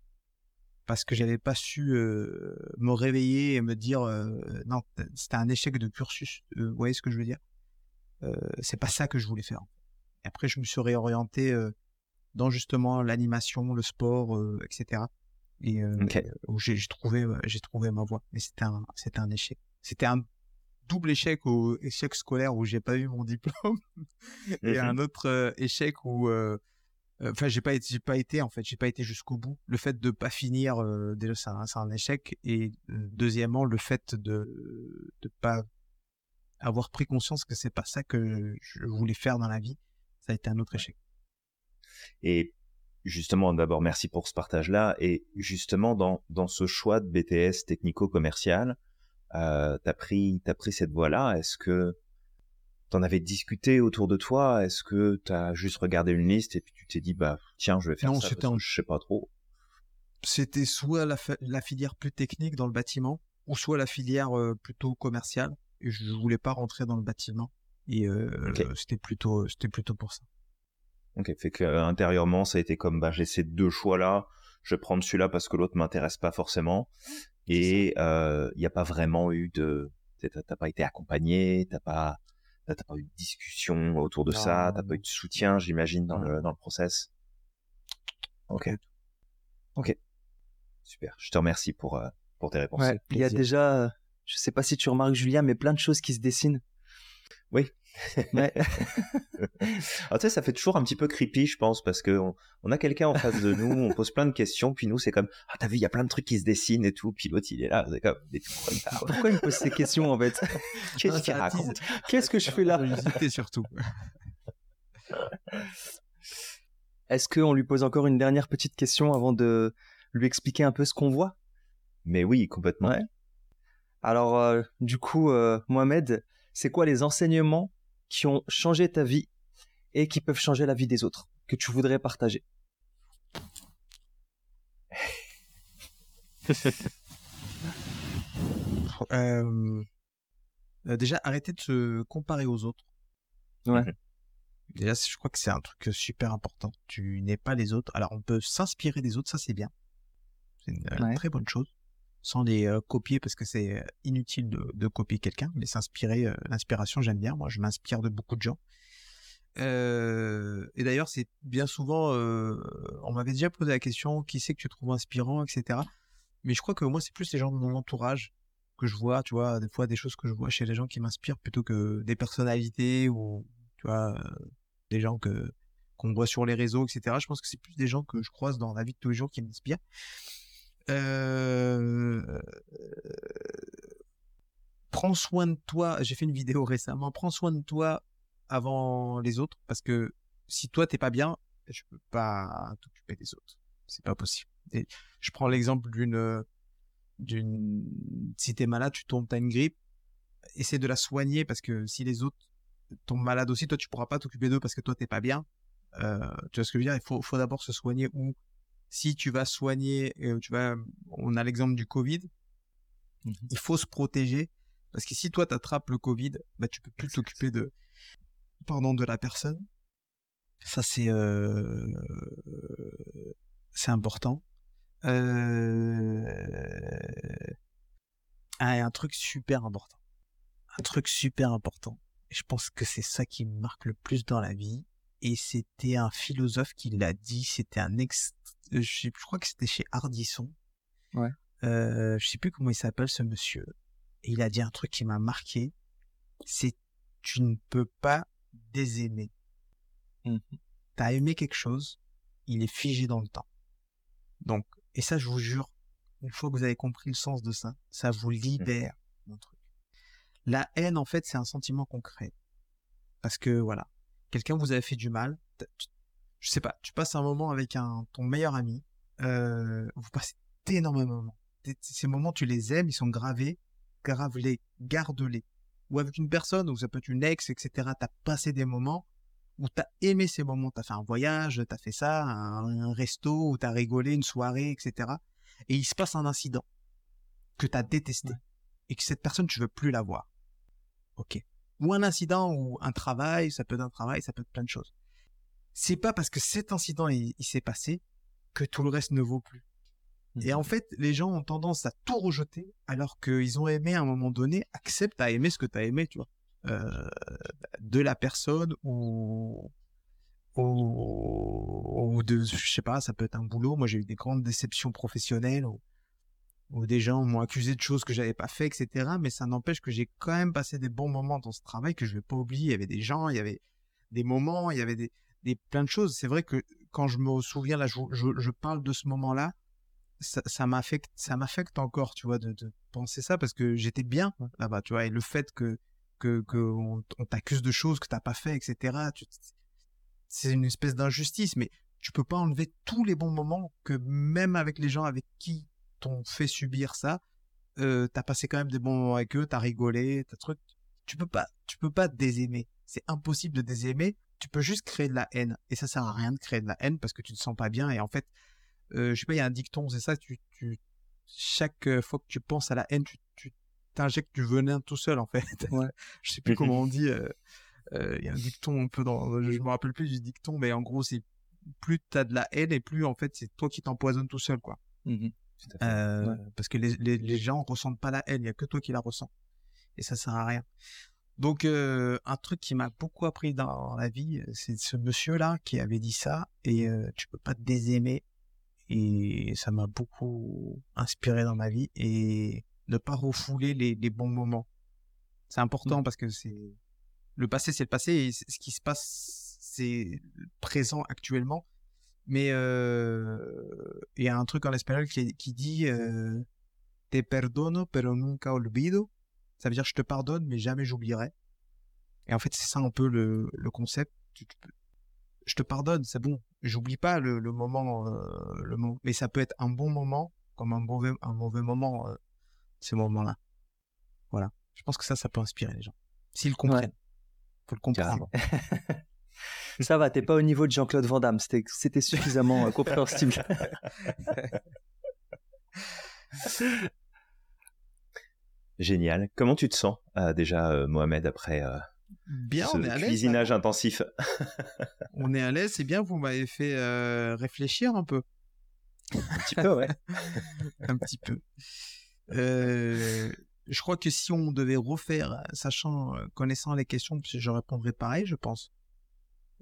parce que j'avais pas su euh, me réveiller et me dire euh, non, c'était un échec de cursus. vous voyez ce que je veux dire? C'est pas ça que je voulais faire. Et après, je me suis réorienté dans justement l'animation, le sport, etc et où j'ai trouvé j'ai trouvé ma voie. Mais c'était un c'était un échec. C'était un double échec au échec scolaire où j'ai pas eu mon diplôme et un autre échec où enfin j'ai pas été j'ai pas été en fait j'ai pas été jusqu'au bout. Le fait de pas finir déjà c'est un, un, échec. Et deuxièmement le fait de de pas avoir pris conscience que c'est pas ça que je voulais faire dans la vie ça a été un autre échec et justement, d'abord, merci pour ce partage-là. Et justement, dans, dans ce choix de BTS technico-commercial, euh, pris, as pris cette voie-là. Est-ce que t'en avais discuté autour de toi? Est-ce que t'as juste regardé une liste et puis tu t'es dit, bah, tiens, je vais faire non, ça parce je sais pas trop? C'était soit la, la, filière plus technique dans le bâtiment, ou soit la filière euh, plutôt commerciale. Et je voulais pas rentrer dans le bâtiment. Et euh, c'était plutôt, c'était plutôt pour ça. Ok, fait que euh, intérieurement, ça a été comme bah j'ai ces deux choix là, je vais prendre celui-là parce que l'autre m'intéresse pas forcément, et il euh, n'y a pas vraiment eu de, t'as pas été accompagné, t'as pas, t'as pas eu de discussion autour de ça, t'as pas eu de soutien, j'imagine dans le dans le process. Ok, ok, super. Je te remercie pour euh, pour tes réponses. il y a déjà, je sais pas si tu remarques Julien, mais plein de choses qui se dessinent. Oui, Ouais. Alors, tu sais, ça fait toujours un petit peu creepy, je pense, parce que on, a quelqu'un en face de nous, on pose plein de questions, puis nous, c'est comme, ah, t'as vu, il y a plein de trucs qui se dessinent et tout, puis l'autre, il est là, c'est comme, Pourquoi il me pose ces questions, en fait? Qu'est-ce qu'il raconte? Qu'est-ce que je fais là? Surtout. Est-ce qu'on lui pose encore une dernière petite question avant de lui expliquer un peu ce qu'on voit? Mais oui, complètement. Alors, euh, du coup, euh, Mohamed, c'est quoi les enseignements qui ont changé ta vie et qui peuvent changer la vie des autres, que tu voudrais partager euh, euh, Déjà, arrêtez de se comparer aux autres. Ouais. Déjà, je crois que c'est un truc super important. Tu n'es pas les autres. Alors, on peut s'inspirer des autres, ça c'est bien. C'est une très bonne chose sans les copier parce que c'est inutile de, copier quelqu'un, mais s'inspirer, l'inspiration j'aime bien, moi je m'inspire de beaucoup de gens. et d'ailleurs c'est bien souvent, on m'avait déjà posé la question, qui c'est que tu trouves inspirant, etc. Mais je crois que moi c'est plus les gens de mon entourage que je vois, tu vois, des fois des choses que je vois chez les gens qui m'inspirent plutôt que des personnalités ou, tu vois, des gens que qu'on voit sur les réseaux, etc. Je pense que c'est plus des gens que je croise dans la vie de tous les jours qui m'inspirent. Euh, prends soin de toi. J'ai fait une vidéo récemment. Prends soin de toi avant les autres parce que si toi t'es pas bien, je peux pas t'occuper des autres. C'est pas possible. Et je prends l'exemple d'une d'une si t'es malade, tu tombes, t'as une grippe, essaie de la soigner parce que si les autres tombent malades aussi, toi tu pourras pas t'occuper d'eux parce que toi t'es pas bien. Euh, tu vois ce que je veux dire? Il faut, faut d'abord se soigner ou si tu vas soigner, euh, tu vas, on a l'exemple du Covid, mmh il faut se protéger parce que si toi t'attrapes le Covid, bah tu peux plus t'occuper de, pardon, de la personne. Ça, c'est c'est important. Euh... Ah, un truc super important. Un truc super important. Je pense que c'est ça qui me marque le plus dans la vie. Et c'était un philosophe qui l'a dit. C'était un ex. Je, crois que c'était chez Hardisson. Ouais. Euh, je sais plus comment il s'appelle ce monsieur. Et il a dit un truc qui m'a marqué. C'est tu ne peux pas désaimer. Mmh. T'as aimé quelque chose, il est figé dans le temps. Donc, et ça, je vous jure, une fois que vous avez compris le sens de ça, ça vous mmh. libère truc. La haine, en fait, c'est un sentiment concret. Parce que, voilà, quelqu'un vous avait fait du mal, je sais pas, tu passes un moment avec un, ton meilleur ami, euh, vous passez d'énormes moments. Ces moments, tu les aimes, ils sont gravés, grave-les, garde-les. Ou avec une personne, ou ça peut être une ex, etc., t'as passé des moments, où tu as aimé ces moments, tu as fait un voyage, tu as fait ça, un, resto, où tu as rigolé, une soirée, etc. Et il se passe un incident que tu as détesté et que cette personne, tu veux plus la voir. Ok. Ou un incident ou un travail, ça peut être un travail, ça peut être plein de choses. C'est pas parce que cet incident il, s'est passé que tout le reste ne vaut plus. Et en mmh. fait, les gens ont tendance à tout rejeter alors qu'ils ont aimé à un moment donné, accepte à aimer ce que tu as aimé, tu vois. Euh, de la personne ou, ou, de, je sais pas, ça peut être un boulot. Moi, j'ai eu des grandes déceptions professionnelles où, des gens m'ont accusé de choses que j'avais pas fait, etc. Mais ça n'empêche que j'ai quand même passé des bons moments dans ce travail que je vais pas oublier. Il y avait des gens, il y avait des moments, il y avait des, des plein de choses. C'est vrai que quand je me souviens là, je, je, parle de ce moment-là, ça, ça m'affecte, ça m'affecte encore, tu vois, de, de, penser ça parce que j'étais bien là-bas, tu vois, et le fait que que on, t'accuse de choses que t'as pas fait, etc. c'est une espèce d'injustice, mais tu peux pas enlever tous les bons moments que même avec les gens avec qui t'ont fait subir ça, euh, t'as passé quand même des bons moments avec eux, t'as rigolé, t'as truc. Tu peux pas, tu peux pas désaimer. C'est impossible de désaimer. Tu peux juste créer de la haine. Et ça sert à rien de créer de la haine parce que tu te sens pas bien. Et en fait, euh, je sais pas, il y a un dicton, c'est ça, tu, tu, chaque fois que tu penses à la haine, tu, tu t'injectes du venin tout seul en fait. Ouais. je sais plus comment on dit. Euh, euh, il y a un dicton un peu dans, je me rappelle plus du dicton, mais en gros c'est plus t'as de la haine et plus en fait c'est toi qui t'empoisonnes tout seul quoi. Mmh euh, parce que les, les, les, gens ressentent pas la haine, il y a que toi qui la ressens et ça sert à rien. Donc un truc qui m'a beaucoup appris dans la vie, c'est ce monsieur là qui avait dit ça et tu peux pas te désaimer et ça m'a beaucoup inspiré dans ma vie et ne pas refouler les, bons moments. C'est important mmh. parce que c'est le passé, c'est le passé et ce qui se passe, c'est présent actuellement. Mais euh, il y a un truc en espagnol qui, qui dit euh, Te perdono, pero nunca olvido. Ça veut dire je te pardonne, mais jamais j'oublierai. Et en fait, c'est ça un peu le, le concept. Je te pardonne, c'est bon. J'oublie pas le, le moment, euh, le mais ça peut être un bon moment comme un mauvais, un mauvais moment ces moments-là. Voilà. Je pense que ça, ça peut inspirer les gens. S'ils comprennent. Faut le comprendre. ça va, t'es pas au niveau de Jean-Claude Van Damme. C'était suffisamment euh, compréhensible. Génial. Comment tu te sens euh, déjà, euh, Mohamed, après bien, ce on est à cuisinage intensif On est à l'aise, c'est bien, vous m'avez fait réfléchir un peu. Un petit peu, ouais. un petit peu. Euh, je crois que si on devait refaire, sachant, euh, connaissant les questions, je répondrais pareil, je pense.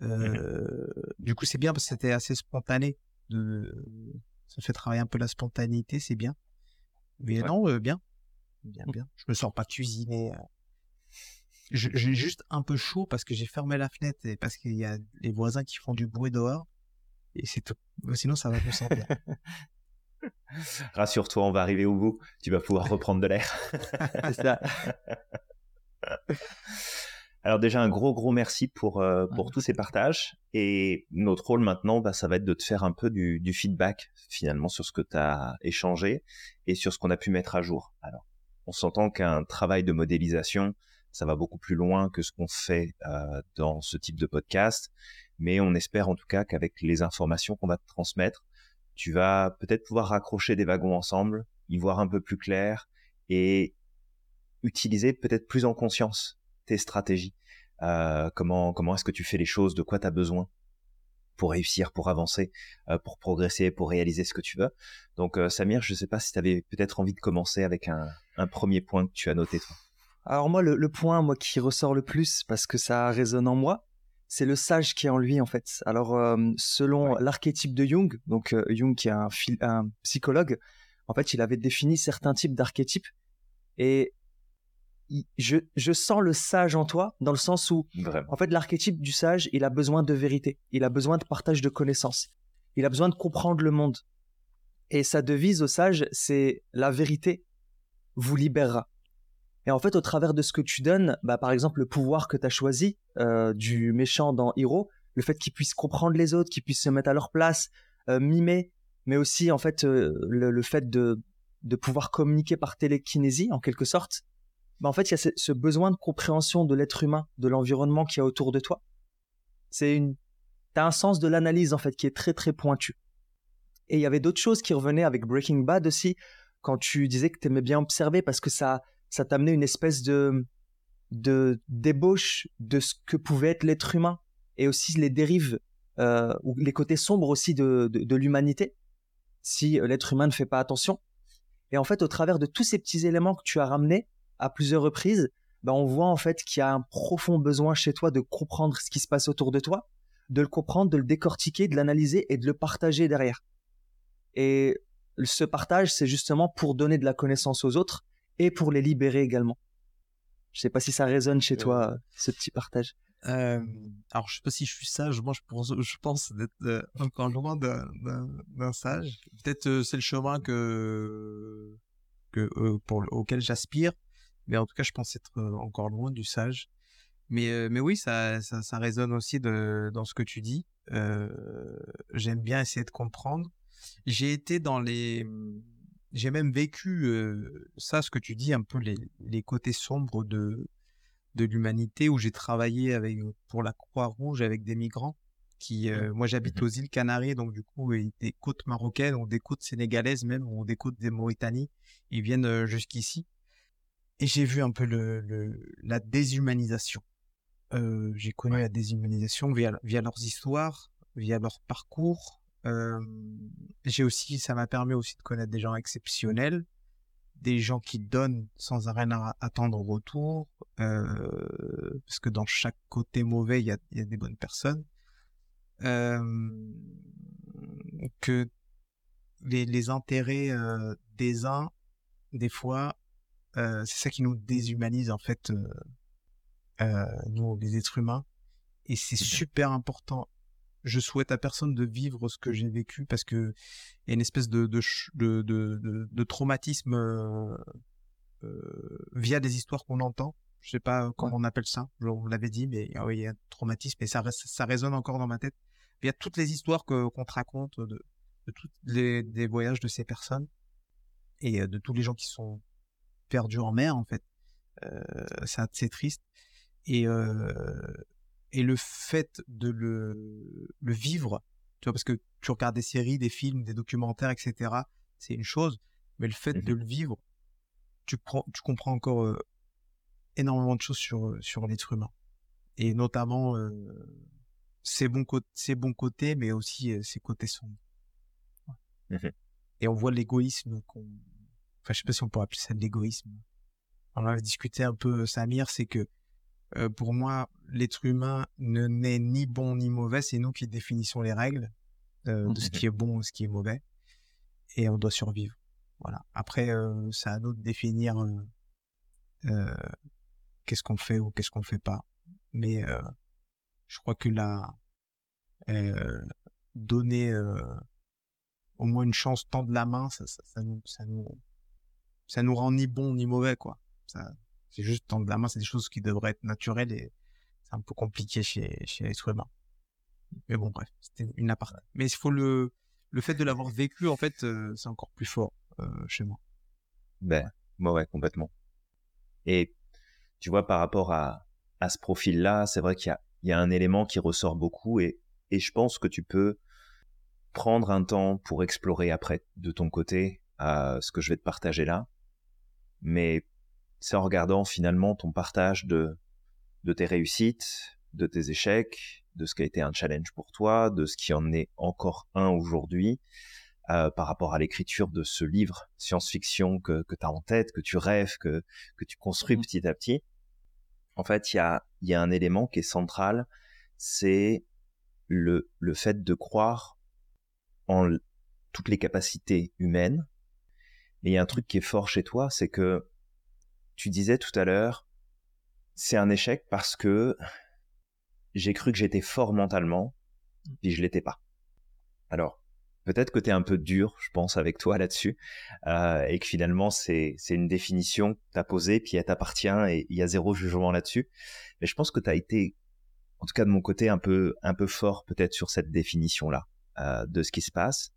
Euh, Du coup, c'est bien parce que c'était assez spontané. De... Ça fait travailler un peu la spontanéité, c'est bien. Mais non, euh, bien. Bien, mmh. bien. Je me sens pas cuisiner. J'ai juste un peu chaud parce que j'ai fermé la fenêtre et parce qu'il y a les voisins qui font du bruit dehors. Et c'est tout. Sinon, ça va me sentir. Rassure-toi, on va arriver au bout. Tu vas pouvoir reprendre de l'air. C'est ça. Alors déjà un gros gros merci pour euh, pour tous ces partages et notre rôle maintenant bah, ça va être de te faire un peu du, du feedback finalement sur ce que tu as échangé et sur ce qu'on a pu mettre à jour. Alors on s'entend qu'un travail de modélisation ça va beaucoup plus loin que ce qu'on fait euh, dans ce type de podcast. Mais on espère en tout cas qu'avec les informations qu'on va te transmettre tu vas peut-être pouvoir raccrocher des wagons ensemble, y voir un peu plus clair et utiliser peut-être plus en conscience tes stratégies. Euh, comment comment est-ce que tu fais les choses, de quoi tu as besoin? Pour réussir, pour avancer, pour progresser, pour réaliser ce que tu veux. Donc Samir, je ne sais pas si tu avais peut-être envie de commencer avec un, premier point que tu as noté toi. Alors moi, le, point moi qui ressort le plus parce que ça résonne en moi, c'est le sage qui est en lui en fait. Alors selon l'archétype de Jung, donc Jung qui est un, un psychologue, en fait il avait défini certains types d'archétypes et je, je, sens le sage en toi, dans le sens où, en fait, l'archétype du sage, il a besoin de vérité, il a besoin de partage de connaissances, il a besoin de comprendre le monde. Et sa devise au sage, c'est la vérité vous libérera. Et en fait, au travers de ce que tu donnes, bah, par exemple, le pouvoir que tu as choisi euh, du méchant dans Hero, le fait qu'il puisse comprendre les autres, qu'il puisse se mettre à leur place, euh, mimer, mais aussi en fait euh, le, le, fait de, de pouvoir communiquer par télékinésie en quelque sorte, bah, en fait, il y a ce, besoin de compréhension de l'être humain, de l'environnement qui est autour de toi. C'est une, t'as un sens de l'analyse en fait qui est très très pointu. Et il y avait d'autres choses qui revenaient avec Breaking Bad aussi, quand tu disais que tu aimais bien observer parce que ça, ça t'amenait une espèce de, de débauche de ce que pouvait être l'être humain et aussi les dérives euh, ou les côtés sombres aussi de, de l'humanité si euh, l'être humain ne fait pas attention. Et en fait, au travers de tous ces petits éléments que tu as ramenés, à plusieurs reprises, bah, on voit en fait qu'il y a un profond besoin chez toi de comprendre ce qui se passe autour de toi, de le comprendre, de le décortiquer, de l'analyser et de le partager derrière. Et ce partage, c'est justement pour donner de la connaissance aux autres et pour les libérer également. Je sais pas si ça résonne chez toi, euh. ce petit partage. Euh, alors, je sais pas si je suis sage. Moi, je pense, je pense d'être euh, encore loin d'un sage. Peut-être c'est le chemin que, que pour, auquel j'aspire. Mais en tout cas, je pense être encore loin du sage. Mais, mais oui, ça, ça, ça résonne aussi de, dans ce que tu dis. Euh, J'aime bien essayer de comprendre. J'ai été dans les... Mmh, j'ai même vécu ça, ce que tu dis, un peu les, les côtés sombres de, de l'humanité, où j'ai travaillé avec, pour la Croix-Rouge avec des migrants. Qui, mmh. moi, j'habite mmh aux îles Canaries, donc du coup, des côtes marocaines, ou des côtes sénégalaises même, ou des côtes des Mauritanie. Ils viennent jusqu'ici et j'ai vu un peu le, le la déshumanisation. Euh, j'ai connu la déshumanisation via, via leurs histoires, via leur parcours. Euh, j'ai aussi, ça m'a permis aussi de connaître des gens exceptionnels, des gens qui donnent sans rien attendre au retour, euh, parce que dans chaque côté mauvais, il y a, y a, des bonnes personnes. Euh, que les, les intérêts euh, des uns, des fois, euh, c'est ça qui nous déshumanise en fait, euh, euh, nous les êtres humains. Et c'est super important. Je souhaite à personne de vivre ce que j'ai vécu parce que il y a une espèce de de, de, de, de traumatisme via des histoires qu'on entend. Je sais pas comment on appelle ça. On l'avait dit, mais ah oui, il y a un traumatisme et ça ça résonne encore dans ma tête. Il y a toutes les histoires que qu'on te raconte de, de tous les des voyages de ces personnes et de tous les gens qui sont perdu en mer en fait. Euh, c'est triste. Et, euh, et le fait de le, le vivre, tu vois, parce que tu regardes des séries, des films, des documentaires, etc., c'est une chose, mais le fait mmh de le vivre, tu, prends, tu comprends encore euh, énormément de choses sur, sur l'être humain. Et notamment ses, bons ses bons côtés, mais aussi ses côtés sombres. Mmh et on voit l'égoïsme qu'on enfin je sais pas si on pourrait appeler ça de l'égoïsme. On a discuté un peu Samir, c'est que euh, pour moi l'être humain ne n'est ni bon ni mauvais, c'est nous qui définissons les règles euh, de ce qui est bon ou ce qui est mauvais, et on doit survivre. Voilà. Après, euh, c'est à nous de définir qu'est-ce qu'on fait ou qu'est-ce qu'on fait pas. Mais je crois que là, donner au moins une chance, tendre la main, ça, ça, ça, nous, ça nous ça nous rend ni bon ni mauvais, quoi. Ça, c'est juste tendre la main, c'est des choses qui devraient être naturelles et c'est un peu compliqué chez, chez l'être humain. Mais bon, bref, c'était une aparté. Mais il faut le, le fait de l'avoir vécu, en fait, euh, c'est encore plus fort euh, chez moi. Ben, moi, ouais, complètement. Et tu vois, par rapport à, à ce profil-là, c'est vrai qu'il y a, il y a un élément qui ressort beaucoup et, et je pense que tu peux prendre un temps pour explorer après de ton côté ce que je vais te partager là mais c'est en regardant finalement ton partage de, de tes réussites, de tes échecs, de ce qui a été un challenge pour toi, de ce qui en est encore un aujourd'hui, euh, par rapport à l'écriture de ce livre science-fiction que, que tu as en tête, que tu rêves, que, que tu construis mmh. petit à petit. En fait, il y a, y a un élément qui est central, c'est le, le fait de croire en toutes les capacités humaines. Et il y a un truc qui est fort chez toi, c'est que tu disais tout à l'heure, c'est un échec parce que j'ai cru que j'étais fort mentalement, puis je l'étais pas. Alors, peut-être que tu es un peu dur, je pense, avec toi là-dessus, euh, et que finalement, c'est une définition que tu as posée, puis elle t'appartient, et il y a zéro jugement là-dessus. Mais je pense que tu as été, en tout cas de mon côté, un peu, un peu fort peut-être sur cette définition-là euh, de ce qui se passe.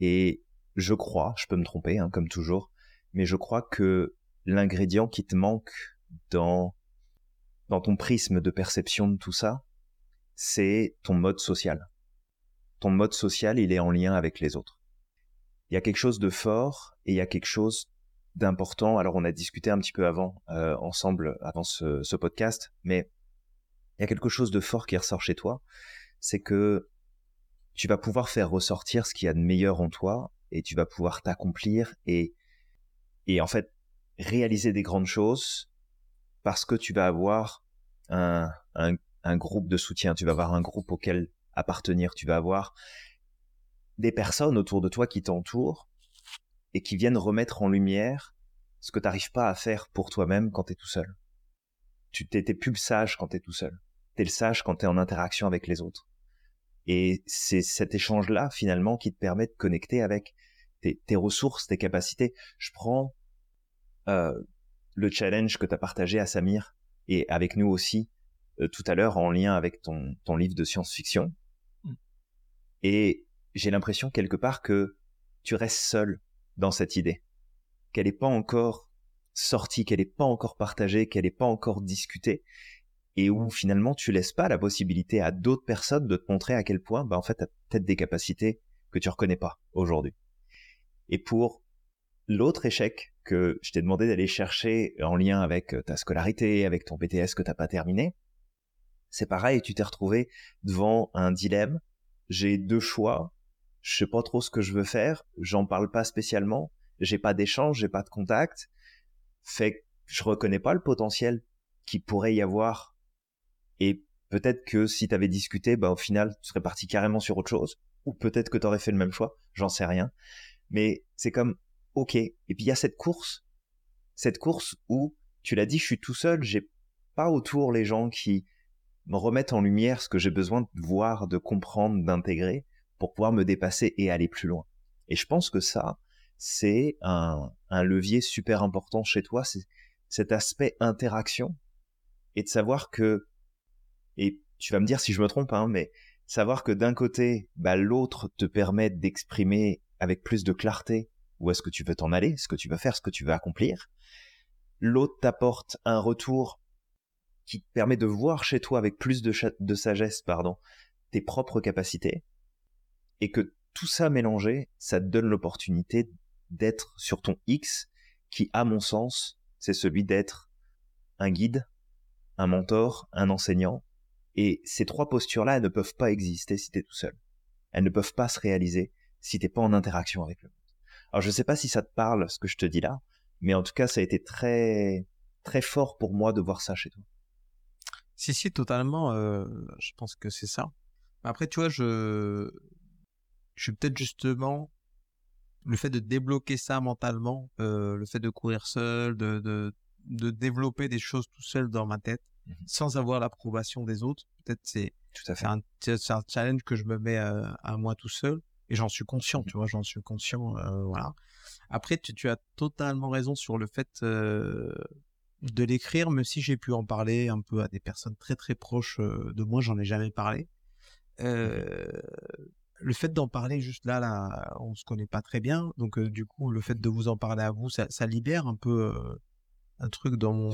Et je crois, je peux me tromper, hein, comme toujours, mais je crois que l'ingrédient qui te manque dans ton prisme de perception de tout ça, c'est ton mode social. Ton mode social, il est en lien avec les autres. Il y a quelque chose de fort et il y a quelque chose d'important. Alors on a discuté un petit peu avant, euh, ensemble, avant ce, ce podcast, mais il y a quelque chose de fort qui ressort chez toi, c'est que tu vas pouvoir faire ressortir ce qu'il y a de meilleur en toi et tu vas pouvoir t'accomplir et, et en fait réaliser des grandes choses parce que tu vas avoir un, un, un, groupe de soutien, tu vas avoir un groupe auquel appartenir, tu vas avoir des personnes autour de toi qui t'entourent et qui viennent remettre en lumière ce que tu n'arrives pas à faire pour toi-même quand tu es tout seul. Tu t'es plus le sage quand tu es tout seul. Tu es le sage quand tu es en interaction avec les autres. Et c'est cet échange-là, finalement, qui te permet de connecter avec tes, tes ressources, tes capacités. Je prends euh, le challenge que tu as partagé à Samir et avec nous aussi euh, tout à l'heure en lien avec ton, ton livre de science-fiction. Mm. Et j'ai l'impression quelque part que tu restes seul dans cette idée, qu'elle n'est pas encore sortie, qu'elle n'est pas encore partagée, qu'elle n'est pas encore discutée, et où finalement tu laisses pas la possibilité à d'autres personnes de te montrer à quel point, bah en fait, tu as peut-être des capacités que tu reconnais pas aujourd'hui. Et pour l'autre échec que je t'ai demandé d'aller chercher en lien avec euh, ta scolarité, avec ton BTS que t'as pas terminé, c'est pareil, tu t'es retrouvé devant un dilemme. J'ai deux choix, je sais pas trop ce que je veux faire, j'en parle pas spécialement, j'ai pas d'échange, j'ai pas de contact, fait que je reconnais pas le potentiel qui pourrait y avoir. Et peut-être que si t'avais discuté, bah au final, tu serais parti carrément sur autre chose, ou peut-être que t'aurais fait le même choix, j'en sais rien. Mais c'est comme ok. Et puis il y a cette course, cette course où tu l'as dit, je suis tout seul, j'ai pas autour les gens qui me remettent en lumière ce que j'ai besoin de voir, de comprendre, d'intégrer pour pouvoir me dépasser et aller plus loin. Et je pense que ça, c'est un, levier super important chez toi, c'est cet aspect interaction et de savoir que, et tu vas me dire si je me trompe, hein, mais savoir que d'un côté, bah, l'autre te permet d'exprimer avec plus de clarté où est-ce que tu veux t'en aller, ce que tu veux faire, ce que tu veux accomplir. L'autre t'apporte un retour qui te permet de voir chez toi avec plus de, sagesse, pardon, tes propres capacités, et que tout ça mélangé, ça te donne l'opportunité d'être sur ton X, qui, à mon sens, c'est celui d'être un guide, un mentor, un enseignant. Et ces trois postures-là, elles ne peuvent pas exister si tu es tout seul. Elles ne peuvent pas se réaliser si t'es pas en interaction avec le alors je sais pas si ça te parle ce que je te dis là, mais en tout cas ça a été très très fort pour moi de voir ça chez toi. Si si totalement, euh, je pense que c'est ça. Après tu vois je je suis peut-être justement le fait de débloquer ça mentalement, euh, le fait de courir seul, de, de, de développer des choses tout seul dans ma tête, mmh sans avoir l'approbation des autres. Peut-être c'est tout à fait un, un, challenge que je me mets à, euh, à moi tout seul. Et j'en suis conscient, tu vois, j'en suis conscient, euh, voilà. Après, tu, tu, as totalement raison sur le fait euh, de l'écrire, même si j'ai pu en parler un peu à des personnes très très proches euh, de moi, j'en ai jamais parlé. Euh, le fait d'en parler juste là, là, on se connaît pas très bien, donc du coup, le fait de vous en parler à vous, ça, ça libère un peu un truc dans mon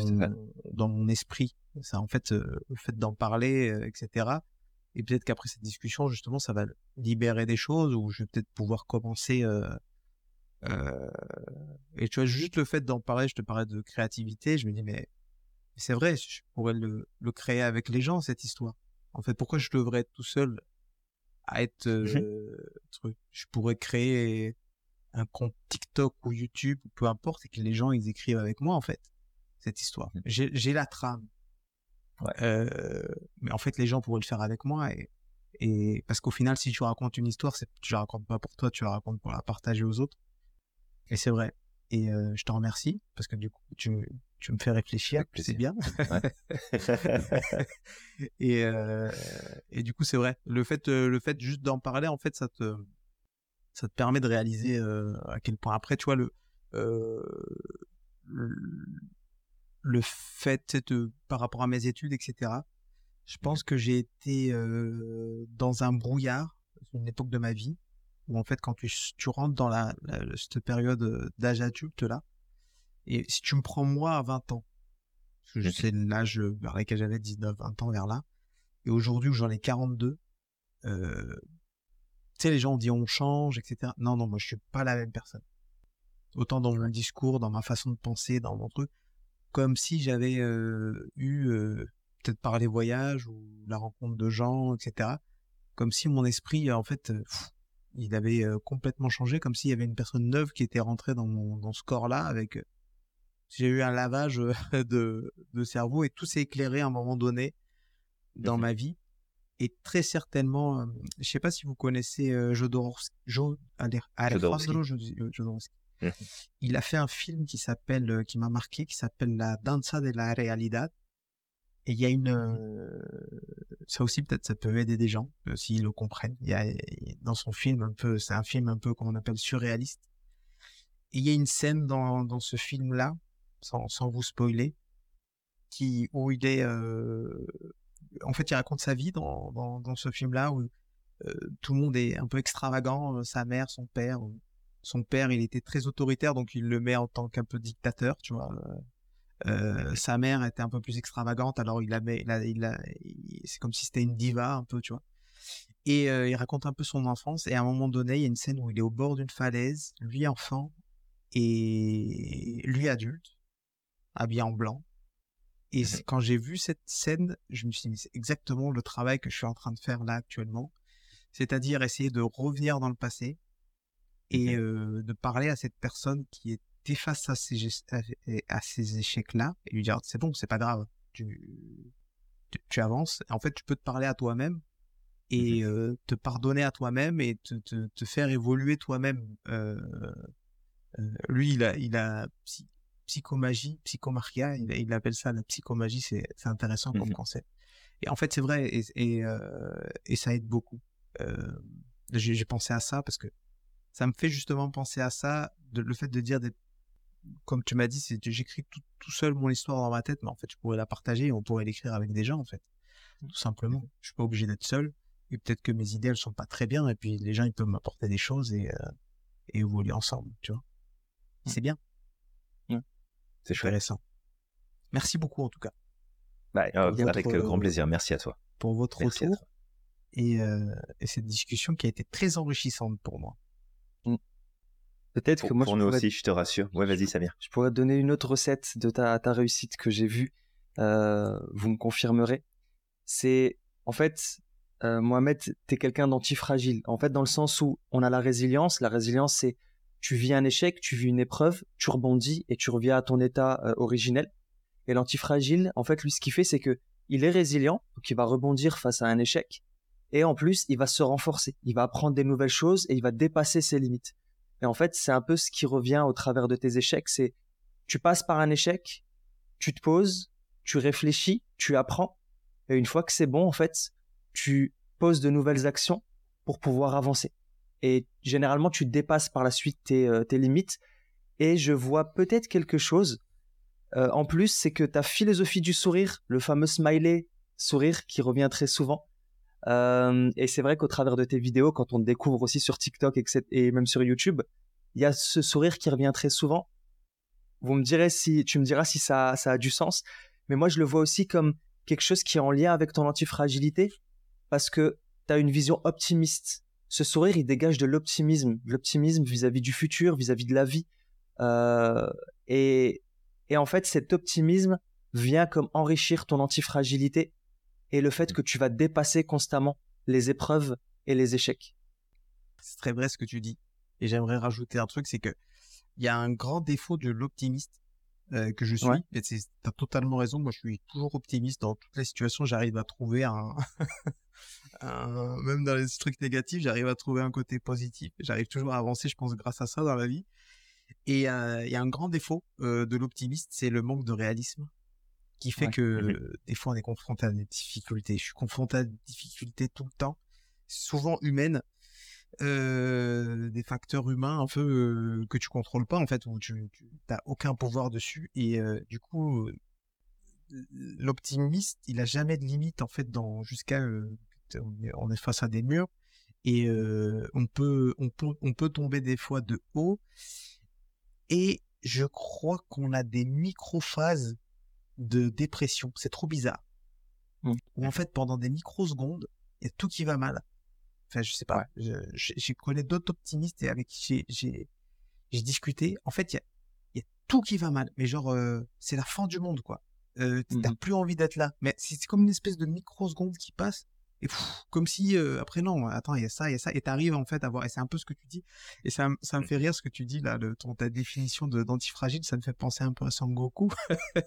dans mon esprit. Ça, en fait, le fait d'en parler, etc et peut-être qu'après cette discussion, justement, ça va libérer des choses où je vais peut-être pouvoir commencer. Euh, euh, et tu vois, juste le fait d'en parler, je te parlais de créativité, je me dis, mais, c'est vrai, je pourrais le, le, créer avec les gens, cette histoire. En fait, pourquoi je devrais être tout seul à être mmh euh, Je pourrais créer un compte TikTok ou YouTube, peu importe, et que les gens ils écrivent avec moi en fait cette histoire. Mmh. J'ai la trame. Euh, mais en fait, les gens pourraient le faire avec moi et, et parce qu'au final, si tu racontes une histoire, tu la racontes pas pour toi, tu la racontes pour la partager aux autres. Et c'est vrai. Et euh, je te remercie parce que du coup, tu, tu me fais réfléchir, c'est bien. et, euh, et du coup, c'est vrai. Le fait, le fait juste d'en parler, en fait, ça te, ça te permet de réaliser à quel point. Après, tu vois, le, euh, le, le, fait de, par rapport à mes études, etc., je pense que j'ai été euh, dans un brouillard, une époque de ma vie, où en fait, quand tu, tu rentres dans la, cette période d'âge adulte là, et si tu me prends moi à 20 ans, je sais l'âge vers lequel j'avais 19, 20 ans vers là, et aujourd'hui où j'en ai 42, euh, tu sais, les gens ont dit on change, etc. Non, non, moi je suis pas la même personne. Autant dans mon discours, dans ma façon de penser, dans mon truc, comme si j'avais euh, eu, euh, peut-être par les voyages ou la rencontre de gens, etc. Comme si mon esprit, en fait, il avait complètement changé, comme s'il y avait une personne neuve qui était rentrée dans, mon, dans ce corps-là avec j'ai eu un lavage de, de cerveau et tout s'est éclairé à un moment donné dans ma vie. Et très certainement, je sais pas si vous connaissez Jodorowsky, Il a fait un film qui s'appelle, qui m'a marqué, qui s'appelle La Danza de la Realidad. Et il y a une, mmh ça aussi peut-être ça peut aider des gens s'ils le comprennent. Il y a dans son film un peu, c'est un film un peu qu'on appelle surréaliste. Et il y a une scène dans, dans ce film là sans, vous spoiler, qui, où il est, euh, en fait, il raconte sa vie dans, dans, ce film-là où euh, tout le monde est un peu extravagant, euh, sa mère, son père. Son père, il était très autoritaire, donc il le met en tant qu'un peu dictateur, tu vois. sa mère était un peu plus extravagante, alors il la met, il a, c'est comme si c'était une diva un peu, tu vois. Et il raconte un peu son enfance. Et à un moment donné, il y a une scène où il est au bord d'une falaise, lui enfant et lui adulte habillé en blanc. Et mmh quand j'ai vu cette scène, je me suis dit, c'est exactement le travail que je suis en train de faire là actuellement. C'est-à-dire essayer de revenir dans le passé et euh, de parler à cette personne qui était face à ces, à ces échecs-là et lui dire, c'est bon, c'est pas grave, tu, tu, avances. En fait, tu peux te parler à toi-même et euh, te pardonner à toi-même et te, te, te, faire évoluer toi-même. Euh, lui, il a, il a, psychomagie, psychomarchia, il, il, appelle ça la psychomagie, c'est intéressant comme mmh concept. Et en fait, c'est vrai, et, et, et, ça aide beaucoup. J'ai pensé à ça parce que ça me fait justement penser à ça, de, le fait de dire, des, comme tu m'as dit, c'est j'écris tout, tout, seul mon histoire dans ma tête, mais en fait, je pourrais la partager et on pourrait l'écrire avec des gens, en fait. Tout simplement. Mmh je suis pas obligé d'être seul. Et peut-être que mes idées, elles sont pas très bien, et puis les gens, ils peuvent m'apporter des choses et, euh, et évoluer ensemble, tu vois. Mmh. C'est bien. C'est intéressant. Merci beaucoup en tout cas. Bah, euh, avec euh, grand plaisir. Merci à toi. Pour votre retour et, euh, et, cette discussion qui a été très enrichissante pour moi. Peut-être que moi, pour nous aussi, je te rassure. Ouais, vas-y, Samir. Je pourrais te donner une autre recette de ta, ta réussite que j'ai vue. vous me confirmerez. C'est en fait, Mohamed, tu es quelqu'un d'antifragile. En fait, dans le sens où on a la résilience. La résilience, c'est tu vis un échec, tu vis une épreuve, tu rebondis et tu reviens à ton état euh, originel. Et l'antifragile, en fait, lui, ce qu'il fait, c'est que il est résilient, donc il va rebondir face à un échec, et en plus, il va se renforcer, il va apprendre des nouvelles choses et il va dépasser ses limites. Et en fait, c'est un peu ce qui revient au travers de tes échecs, c'est tu passes par un échec, tu te poses, tu réfléchis, tu apprends, et une fois que c'est bon, en fait, tu poses de nouvelles actions pour pouvoir avancer. Et généralement tu dépasses par la suite tes, euh, limites et je vois peut-être quelque chose euh, en plus c'est que ta philosophie du sourire le fameux smiley sourire qui revient très souvent et c'est vrai qu'au travers de tes vidéos quand on te découvre aussi sur TikTok et même sur YouTube il y a ce sourire qui revient très souvent vous me direz si tu me diras si ça, ça a du sens mais moi je le vois aussi comme quelque chose qui est en lien avec ton antifragilité parce que tu as une vision optimiste ce sourire, il dégage de l'optimisme, l'optimisme vis-à-vis du futur, vis-à-vis de la vie. Et, et en fait, cet optimisme vient comme enrichir ton antifragilité et le fait que tu vas dépasser constamment les épreuves et les échecs. C'est très vrai ce que tu dis. Et j'aimerais rajouter un truc, c'est que il y a un grand défaut de l'optimiste euh, que je suis. Et tu as totalement raison. Moi, je suis toujours optimiste dans toutes les situations. J'arrive à trouver un, même dans les trucs négatifs, j'arrive à trouver un côté positif. J'arrive toujours à avancer, je pense, grâce à ça dans la vie. Et euh, il y a un grand défaut euh, de l'optimiste, c'est le manque de réalisme qui fait que mmh des fois on est confronté à des difficultés. Je suis confronté à des difficultés tout le temps, souvent humaines, euh, des facteurs humains un peu euh, que tu contrôles pas en fait, où tu, n'as aucun pouvoir dessus. Et euh, du coup l'optimiste il a jamais de limite en fait dans jusqu'à on est face à des murs. Et on peut on peut on peut tomber des fois de haut. Et je crois qu'on a des micro-phases de dépression. C'est trop bizarre. Mmh. Où en fait, pendant des microsecondes, il y a tout qui va mal. Enfin, je sais pas. J'ai connu d'autres optimistes et avec qui j'ai discuté. En fait, il y a, tout qui va mal. Mais genre, euh, c'est la fin du monde, quoi. Euh, T'as mmh plus envie d'être là. Mais c'est comme une espèce de microseconde qui passe et comme si euh, après non attends il y a ça il y a ça et t'arrives en fait à voir et c'est un peu ce que tu dis et ça, ça me fait rire ce que tu dis là ton, ta définition de d'antifragile ça me fait penser un peu à Sangoku.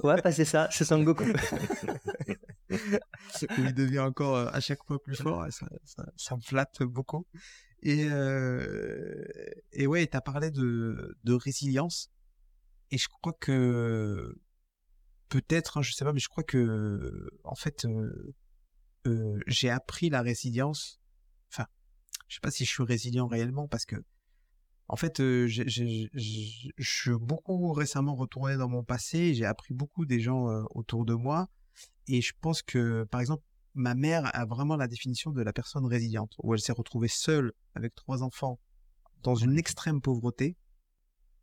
Ouais bah c'est ça c'est Sangoku. Il devient encore euh, à chaque fois plus fort ça, ça, me flatte beaucoup. Et euh, et ouais t'as parlé de de résilience et je crois que peut-être hein, je sais pas mais je crois que en fait euh, j'ai appris la résilience. Enfin, je sais pas si je suis résilient réellement parce que, en fait, je suis beaucoup récemment retourné dans mon passé. J'ai appris beaucoup des gens autour de moi. Et je pense que, par exemple, ma mère a vraiment la définition de la personne résiliente, où elle s'est retrouvée seule avec trois enfants dans une extrême pauvreté.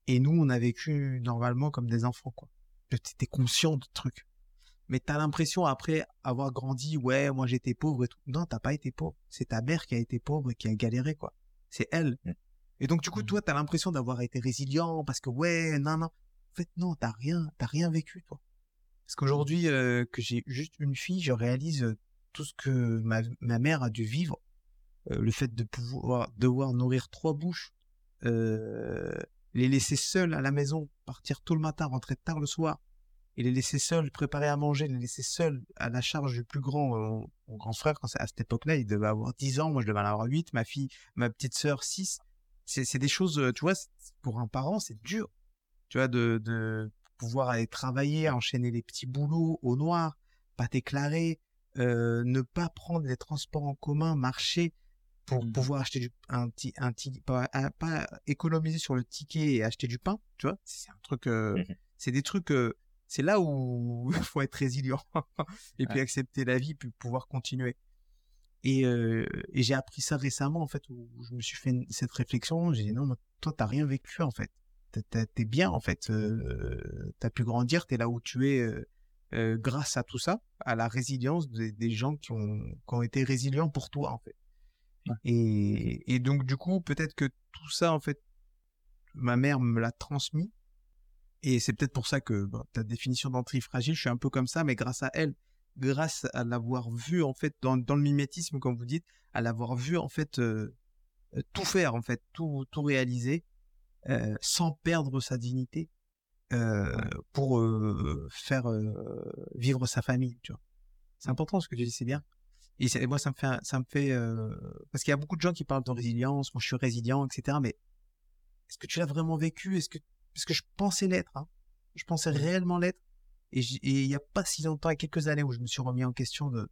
Et nous, on a vécu normalement comme des enfants, quoi. J'étais conscient de trucs mais t'as l'impression après avoir grandi, ouais, moi j'étais pauvre et tout. Non, t'as pas été pauvre. C'est ta mère qui a été pauvre et qui a galéré, quoi. C'est elle. Mm. Et donc, du coup, mm. toi, t'as l'impression d'avoir été résilient parce que, ouais, non, non. En fait, non, t'as rien, t'as rien vécu, toi. Parce qu'aujourd'hui, euh, que j'ai juste une fille, je réalise euh, tout ce que ma, ma mère a dû vivre. Euh, le fait de pouvoir, devoir nourrir trois bouches, les laisser seuls à la maison, partir tôt le matin, rentrer tard le soir, et les laisser seuls, préparer à manger, les laisser seuls à la charge du plus grand, euh, mon grand frère, quand à cette époque-là, il devait avoir 10 ans, moi je devais en avoir 8, ma fille, ma petite sœur 6. C'est des choses, euh, tu vois, pour un parent, c'est dur. Tu vois, de, de pouvoir aller travailler, enchaîner les petits boulots au noir, pas déclarer, euh, ne pas prendre les transports en commun, marcher pour mmh pouvoir acheter du, un petit, un petit, pas, économiser sur le ticket et acheter du pain, tu vois, c'est un truc, euh, mmh c'est des trucs, c'est là où il faut être résilient et puis accepter la vie puis pouvoir continuer. Et, euh, et j'ai appris ça récemment en fait où je me suis fait cette réflexion. J'ai dit non, toi toi t'as rien vécu en fait. T'es bien en fait. Euh, t'as pu grandir. T'es là où tu es euh, euh, grâce à tout ça, à la résilience des, gens qui ont, qui ont été résilients pour toi en fait. Et, et donc du coup peut-être que tout ça en fait, ma mère me l'a transmis et c'est peut-être pour ça que ta définition d'entrée fragile, je suis un peu comme ça, mais grâce à elle, grâce à l'avoir vu en fait dans, le mimétisme, comme vous dites, à l'avoir vu en fait euh, euh, tout faire en fait, tout tout réaliser, euh, sans perdre sa dignité, pour faire vivre sa famille. Tu vois, c'est important ce que tu dis, c'est bien. Et, moi ça me fait ça me fait parce qu'il y a beaucoup de gens qui parlent de résilience, moi je suis résilient, etc. Mais est-ce que tu l'as vraiment vécu? Est-ce que parce que je pensais l'être. Hein. Je pensais réellement l'être. Et il n'y a pas si longtemps, il y a quelques années, où je me suis remis en question de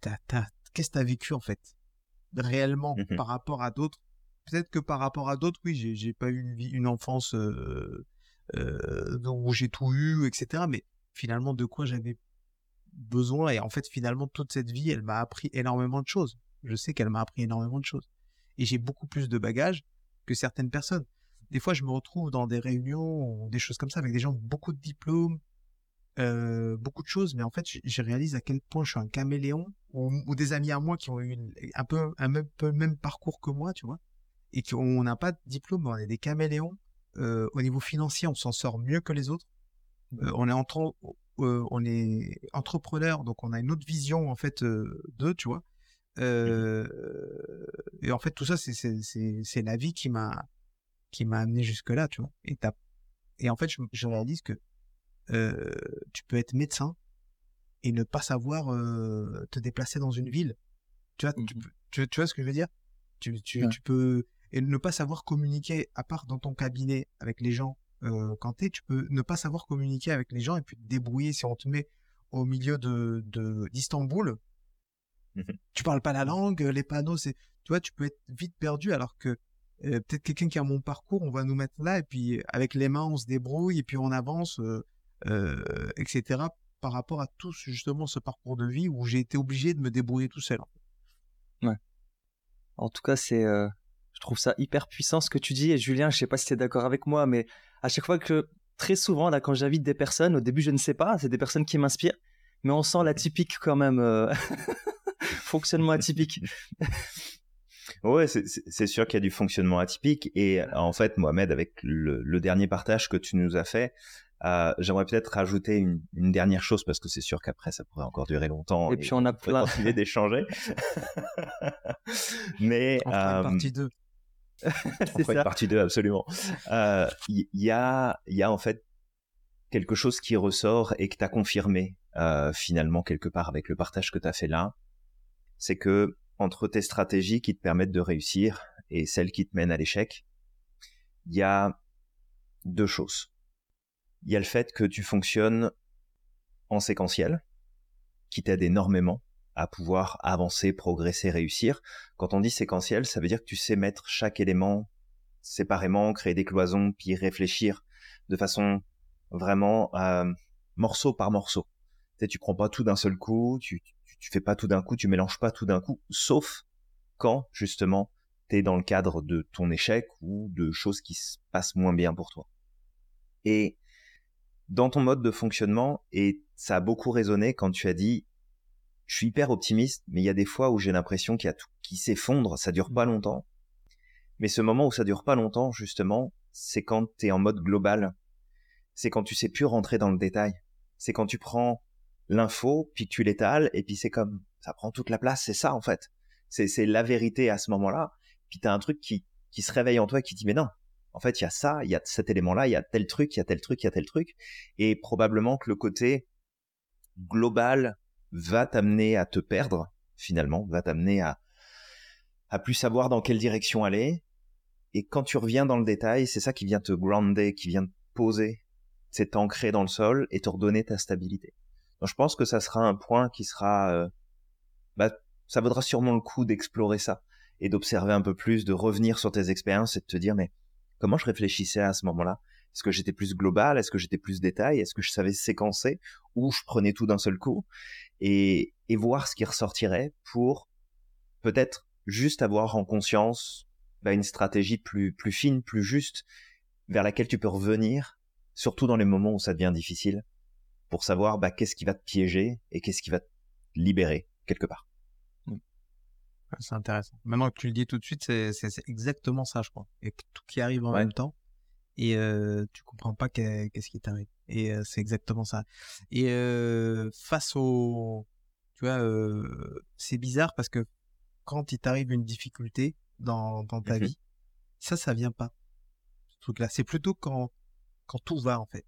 qu'est-ce que tu as vécu en fait réellement mmh par rapport à d'autres? Peut-être que par rapport à d'autres, oui, j'ai pas eu une, une enfance euh, euh, où j'ai tout eu, etc. Mais finalement, de quoi j'avais besoin? Et en fait, finalement, toute cette vie, elle m'a appris énormément de choses. Je sais qu'elle m'a appris énormément de choses. Et j'ai beaucoup plus de bagages que certaines personnes des fois, je me retrouve dans des réunions ou des choses comme ça avec des gens beaucoup de diplômes, euh, beaucoup de choses, mais en fait, je, réalise à quel point je suis un caméléon ou, des amis à moi qui ont eu un peu un même, peu le même parcours que moi, tu vois, et qu'on n'a pas de diplôme, on est des caméléons. Euh, au niveau financier, on s'en sort mieux que les autres. Euh, on est en train, on est entrepreneur, donc on a une autre vision en fait d'eux, tu vois. Mmh et en fait, tout ça, c'est la vie qui m'a qui m'a amené jusque là, tu vois. Et, et en fait, je, je réalise que tu peux être médecin et ne pas savoir te déplacer dans une ville. Tu vois, mmh tu, tu, vois ce que je veux dire? Tu, tu, tu, peux et ne pas savoir communiquer à part dans ton cabinet avec les gens euh, quand tu peux ne pas savoir communiquer avec les gens et puis te débrouiller si on te met au milieu de d'Istanbul. Mmh tu parles pas la langue, les panneaux, c'est tu vois, tu peux être vite perdu alors que peut-être quelqu'un qui a mon parcours, on va nous mettre là et puis avec les mains on se débrouille et puis on avance, etc. Par rapport à tout justement ce parcours de vie où j'ai été obligé de me débrouiller tout seul. Ouais. En tout cas, c'est, je trouve ça hyper puissant ce que tu dis. Et Julien, je sais pas si tu es d'accord avec moi, mais à chaque fois que, très souvent, là, quand j'invite des personnes, au début, je ne sais pas, c'est des personnes qui m'inspirent, mais on sent l'atypique quand même, fonctionnement atypique. Ouais, c'est sûr qu'il y a du fonctionnement atypique. Et en fait, Mohamed, avec le, dernier partage que tu nous as fait, euh, j'aimerais peut-être rajouter une, dernière chose parce que c'est sûr qu'après ça pourrait encore durer longtemps. Et, puis on a plein continuer d'échanger. Mais on fera une euh, partie 2. on fera une partie 2 absolument. Il euh, y, a il y a en fait quelque chose qui ressort et que tu as confirmé finalement quelque part avec le partage que tu as fait là, c'est que entre tes stratégies qui te permettent de réussir et celles qui te mènent à l'échec, il y a deux choses. Il y a le fait que tu fonctionnes en séquentiel, qui t'aide énormément à pouvoir avancer, progresser, réussir. Quand on dit séquentiel, ça veut dire que tu sais mettre chaque élément séparément, créer des cloisons, puis réfléchir de façon vraiment euh, morceau par morceau. Tu sais, tu prends pas tout d'un seul coup, tu, fais pas tout d'un coup, tu mélanges pas tout d'un coup, sauf quand justement tu es dans le cadre de ton échec ou de choses qui se passent moins bien pour toi. Et dans ton mode de fonctionnement, et ça a beaucoup résonné quand tu as dit, je suis hyper optimiste, mais il y a des fois où j'ai l'impression qu'il y a tout qui s'effondre, ça dure pas longtemps. Mais ce moment où ça dure pas longtemps, justement, c'est quand tu es en mode global. C'est quand tu sais plus rentrer dans le détail. C'est quand tu prends l'info, puis tu l'étales, et puis c'est comme, ça prend toute la place, c'est ça en fait. C'est la vérité à ce moment-là. Puis tu as un truc qui, qui se réveille en toi qui dit, mais non, en fait, il y a ça, il y a cet élément-là, il y a tel truc, il y a tel truc, il y a tel truc. Et probablement que le côté global va t'amener à te perdre, finalement, va t'amener à, à plus savoir dans quelle direction aller. Et quand tu reviens dans le détail, c'est ça qui vient te grounder, qui vient te poser, c'est t'ancrer dans le sol et te redonner ta stabilité. Donc je pense que ça sera un point qui sera, euh, bah, ça vaudra sûrement le coup d'explorer ça et d'observer un peu plus, de revenir sur tes expériences et de te dire mais comment je réfléchissais à ce moment-là? Est-ce que j'étais plus global? Est-ce que j'étais plus détail? Est-ce que je savais séquencer? Ou je prenais tout d'un seul coup? Et, et voir ce qui ressortirait pour peut-être juste avoir en conscience bah, une stratégie plus plus fine, plus juste vers laquelle tu peux revenir, surtout dans les moments où ça devient difficile pour savoir bah, qu'est-ce qui va te piéger et qu'est-ce qui va te libérer quelque part. Mmh. C'est intéressant. Maintenant que tu le dis tout de suite, c'est exactement ça, je crois. Et tout qui arrive en même temps et euh, tu comprends pas qu'est-ce qui t'arrive. Et euh, c'est exactement ça. Et euh, face au, tu vois, euh, c'est bizarre parce que quand il t'arrive une difficulté dans, dans ta mmh vie, ça, ça vient pas. Ce truc-là, c'est plutôt quand quand tout va en fait.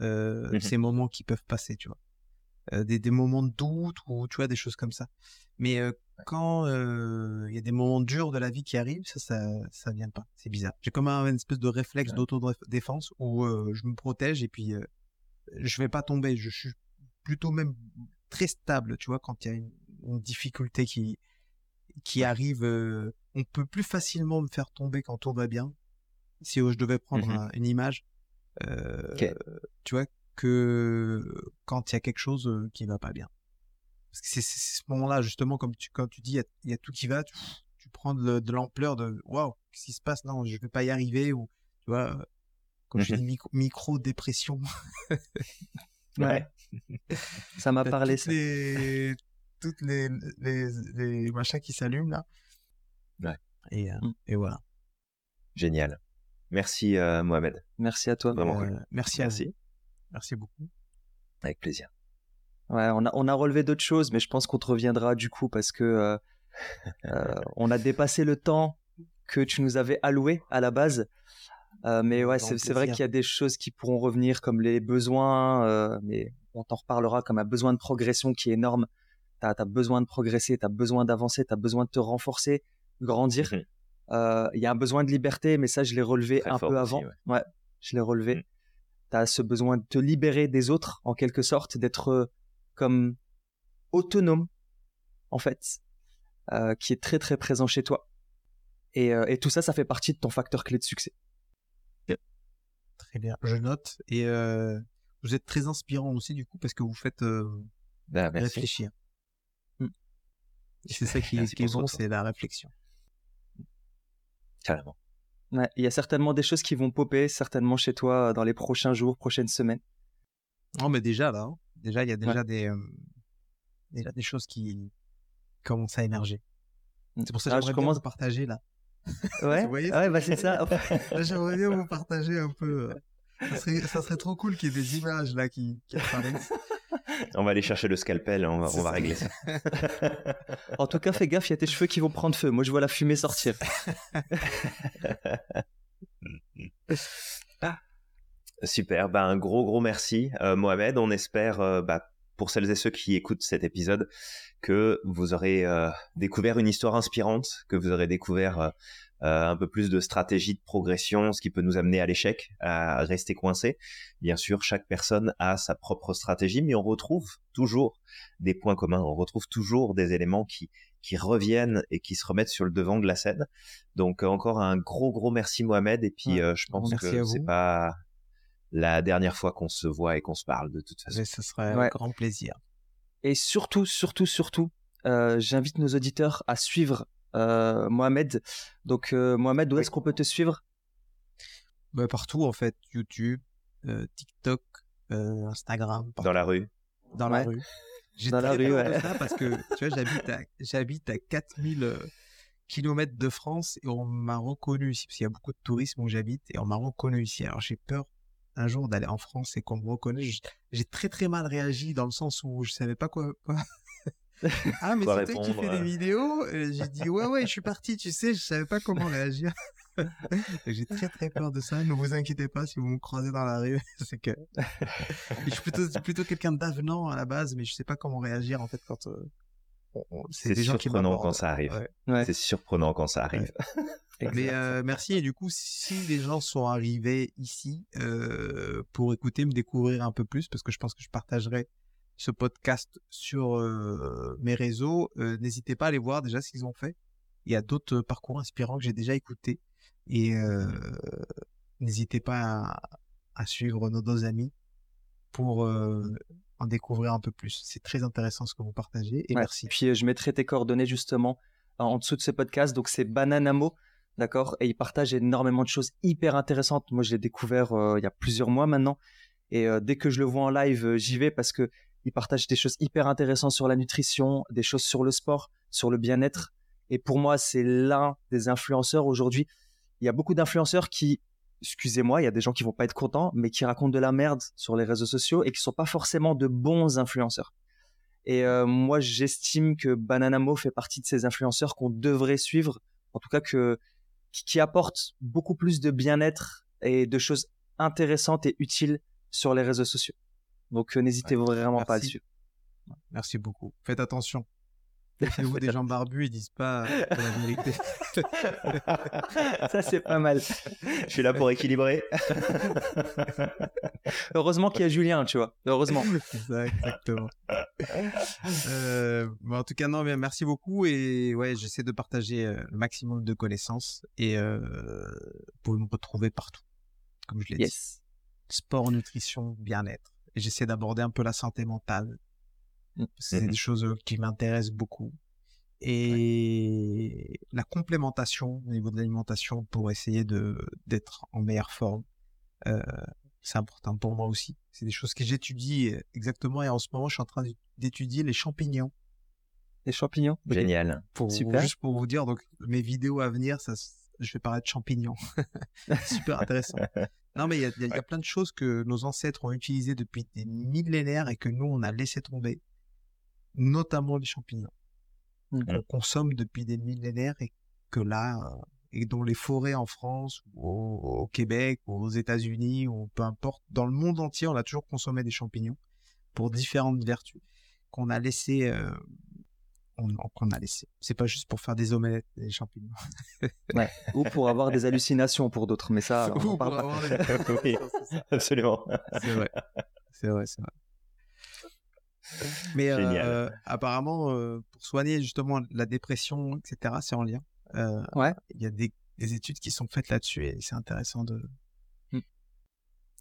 Euh, mmh ces moments qui peuvent passer, tu vois. Euh, des, des, moments de doute ou tu vois des choses comme ça. Mais euh, quand il y a des moments durs de la vie qui arrivent, ça, ça, ça vient pas. C'est bizarre. J'ai comme un, une espèce de réflexe d'autodéfense où je me protège et puis je vais pas tomber. Je suis plutôt même très stable, tu vois, quand il y a une, difficulté qui qui arrive. on peut plus facilement me faire tomber quand tout va bien. Si je devais prendre mmh une image, euh, tu vois, que quand il y a quelque chose euh, qui va pas bien. Parce que c'est ce moment-là, justement, comme tu, quand tu dis, il y, a tout qui va, tu, prends de, l'ampleur de waouh, qu'est-ce qui se passe Non, je vais pas y arriver, ou tu vois, quand je dis micro-dépression. ouais. Ça m'a parlé, toutes Les, toutes les, les, les machins qui s'allument là. Ouais. Et, euh, mmh. et voilà. Merci euh, Mohamed. Merci à toi. Vraiment euh, Merci, merci à vous. Merci beaucoup. Avec plaisir. Ouais, on a, on a relevé d'autres choses, mais je pense qu'on te reviendra du coup parce que euh, on a dépassé le temps que tu nous avais alloué à la base. Mais ouais, c'est vrai qu'il y a des choses qui pourront revenir comme les besoins, mais on t'en reparlera comme un besoin de progression qui est énorme. Tu as, besoin de progresser, tu as besoin d'avancer, tu as besoin de te renforcer, grandir. Mmh il y a un besoin de liberté, mais ça, je l'ai relevé un peu avant. Ouais. je l'ai relevé. Mmh. Tu as ce besoin de te libérer des autres, en quelque sorte, d'être comme autonome, en fait, euh, qui est très très présent chez toi. Et, euh, et, tout ça, ça fait partie de ton facteur clé de succès. Très bien, je note. Et euh, vous êtes très inspirant aussi, du coup, parce que vous faites bah, réfléchir. Hmm. C'est ça qui, qui est bon, c'est la réflexion. Carrément. il y a certainement des choses qui vont popper, certainement chez toi dans les prochains jours, prochaines semaines. Non, mais déjà là, hein. déjà il y a déjà des déjà des choses qui commencent à émerger. Mmh. C'est pour ça que ah, je commence à partager là. Ouais. ouais, bah c'est ça. j'aimerais bien vous partager un peu. Ça serait, ça serait trop cool qu'il y ait des images là qui, qui apparaissent. On va aller chercher le scalpel, on va, on va régler ça. en tout cas, fais gaffe, il y a tes cheveux qui vont prendre feu. Moi, je vois la fumée sortir. Super, bah, un gros gros merci euh, Mohamed. On espère, euh, bah, pour celles et ceux qui écoutent cet épisode, que vous aurez euh, découvert une histoire inspirante, que vous aurez découvert un peu plus de stratégie de progression, ce qui peut nous amener à l'échec, à rester coincé. Bien sûr, chaque personne a sa propre stratégie, mais on retrouve toujours des points communs, on retrouve toujours des éléments qui, qui reviennent et qui se remettent sur le devant de la scène. Donc encore un gros gros merci Mohamed et puis je pense que c'est pas la dernière fois qu'on se voit et qu'on se parle de toute façon. ce serait un grand plaisir. Et surtout, surtout, surtout, euh, j'invite nos auditeurs à suivre euh, Mohamed. Donc, euh, Mohamed, où est-ce qu'on peut te suivre? Bah, Partout, en fait. YouTube, TikTok, Instagram. Dans la rue. Dans la rue. J'ai dans la rue, ouais. ça parce que tu vois, j'habite à, j'habite à 4000 km de France et on m'a reconnu ici, parce qu'il y a beaucoup de tourisme où j'habite et on m'a reconnu ici. Alors j'ai peur un jour d'aller en France et qu'on me reconnaisse. J'ai très très mal réagi dans le sens où je savais pas quoi. ah mais c'est toi qui fais des euh. vidéos. J'ai dit ouais ouais je suis parti. Tu sais je savais pas comment réagir. J'ai très très peur de ça. Ne vous inquiétez pas si vous me croisez dans la rue. c'est que je suis plutôt plutôt quelqu'un d'avenant à la base, mais je sais pas comment réagir en fait quand. Euh, c'est surprenant quand ça arrive. C'est surprenant quand ça arrive. Mais euh, merci. Et du coup, si les gens sont arrivés ici euh, pour écouter, me découvrir un peu plus, parce que je pense que je partagerai ce podcast sur euh, mes réseaux, n'hésitez pas à aller voir déjà ce qu'ils ont fait. Il y a d'autres parcours inspirants que j'ai déjà écoutés. Et n'hésitez pas à, suivre nos deux amis pour en découvrir un peu plus. C'est très intéressant ce que vous partagez. Et merci. Puis je mettrai tes coordonnées justement en dessous de ce podcast. Donc c'est Bananamo d'accord? Et il partage énormément de choses hyper intéressantes. Moi, je l'ai découvert euh, il y a plusieurs mois maintenant. Et euh, dès que je le vois en live, euh, j'y vais parce que il partage des choses hyper intéressantes sur la nutrition, des choses sur le sport, sur le bien-être. Et pour moi, c'est l'un des influenceurs aujourd'hui. Il y a beaucoup d'influenceurs qui, excusez-moi, il y a des gens qui vont pas être contents, mais qui racontent de la merde sur les réseaux sociaux et qui sont pas forcément de bons influenceurs. Et moi, j'estime que Bananamo fait partie de ces influenceurs qu'on devrait suivre. En tout cas, que qui, apporte beaucoup plus de bien-être et de choses intéressantes et utiles sur les réseaux sociaux. Donc euh, n'hésitez vraiment pas à suivre. Merci beaucoup. Faites attention. vous des gens barbus, ils disent pas la vérité. Ça, c'est pas mal. Je suis là pour équilibrer. Heureusement qu'il y a Julien, tu vois. Heureusement. exactement. Euh, en tout cas, non, mais merci beaucoup. Et ouais, j'essaie de partager euh, le maximum de connaissances. Et euh, vous pouvez me retrouver partout, comme je l'ai yes. dit. Sport, nutrition, bien-être. Et j'essaie d'aborder un peu la santé mentale Mmh. C'est mmh des choses qui m'intéressent beaucoup. Et la complémentation au niveau de l'alimentation pour essayer de d'être en meilleure forme, euh, c'est important pour moi aussi. C'est des choses que j'étudie exactement et en ce moment je suis en train d'étudier les champignons. Les champignons Génial. Pour, Super. Juste pour vous dire, donc mes vidéos à venir, ça, je vais parler de champignons. Super intéressant. Non, mais il y, a plein de choses que nos ancêtres ont utilisées depuis des millénaires et que nous, on a laissé tomber, notamment les champignons, mmh. qu'on consomme depuis des millénaires et que là, euh, et dont les forêts en France, ou au, Québec, ou aux États-Unis, ou peu importe, dans le monde entier, on a toujours consommé des champignons pour différentes vertus qu'on a laissé euh, qu'on a laissé. C'est pas juste pour faire des omelettes des champignons. ouais. Ou pour avoir des hallucinations pour d'autres, mais ça, on parle pas. oui, absolument. C'est vrai. C'est vrai, c'est vrai. Mais euh, apparemment, euh, pour soigner justement la dépression, etc., c'est en lien. Euh, ouais. Il y a des, des, études qui sont faites là-dessus et c'est intéressant de. Hmm.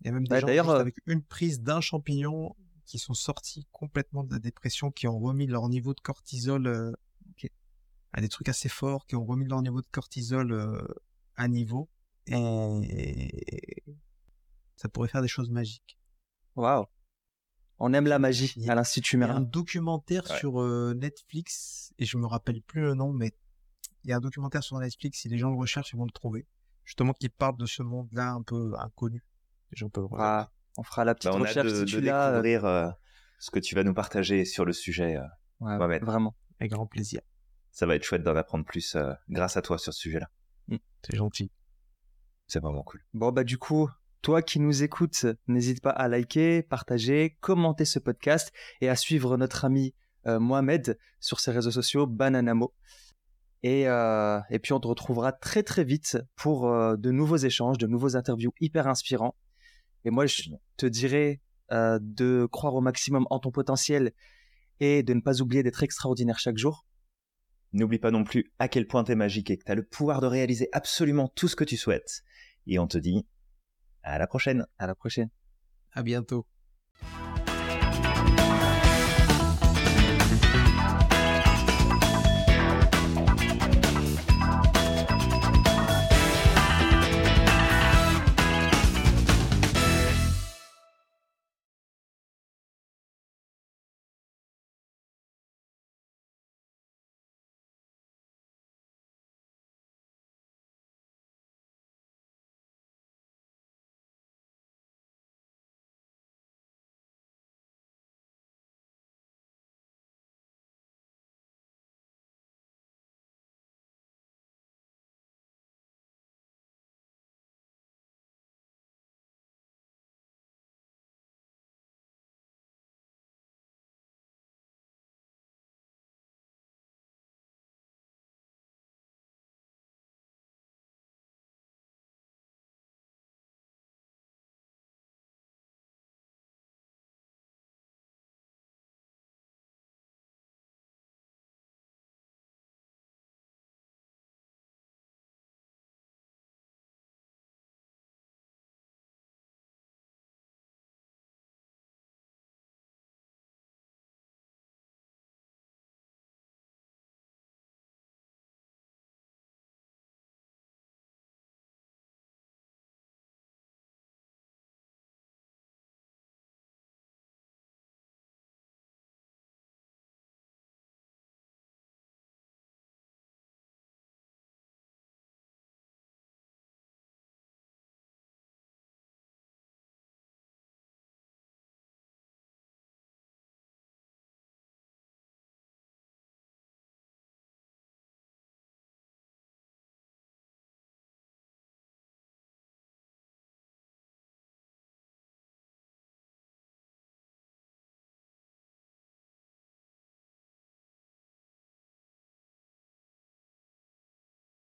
Il y a même des bah, gens avec une prise d'un champignon qui sont sortis complètement de la dépression, qui ont remis leur niveau de cortisol euh, à des trucs assez forts, qui ont remis leur niveau de cortisol euh, à niveau. Et ça pourrait faire des choses magiques. Waouh! On aime la magie à l'Institut Merlin. Il y a un documentaire sur euh, Netflix, et je me rappelle plus le nom, mais il y a un documentaire sur Netflix, si les gens le recherchent, ils vont le trouver. Justement, qui parle de ce monde-là un peu inconnu. Les gens peuvent ah, on fera la petite bah, recherche de, de découvrir euh, ce que tu vas nous partager sur le sujet, euh, Vraiment, avec grand plaisir. Ça va être chouette d'en apprendre plus euh, grâce à toi sur ce sujet-là. Mmh. c'est gentil. C'est vraiment cool. Bon bah du coup, toi qui nous écoutes, n'hésite pas à liker, partager, commenter ce podcast et à suivre notre ami Mohamed sur ses réseaux sociaux Bananamo. Et, et puis on te retrouvera très très vite pour de nouveaux échanges, de nouveaux interviews hyper inspirants et moi, je te dirais euh, de croire au maximum en ton potentiel et de ne pas oublier d'être extraordinaire chaque jour. N'oublie pas non plus à quel point tu es magique et que tu as le pouvoir de réaliser absolument tout ce que tu souhaites. Et on te dit à la prochaine. À la prochaine. À bientôt.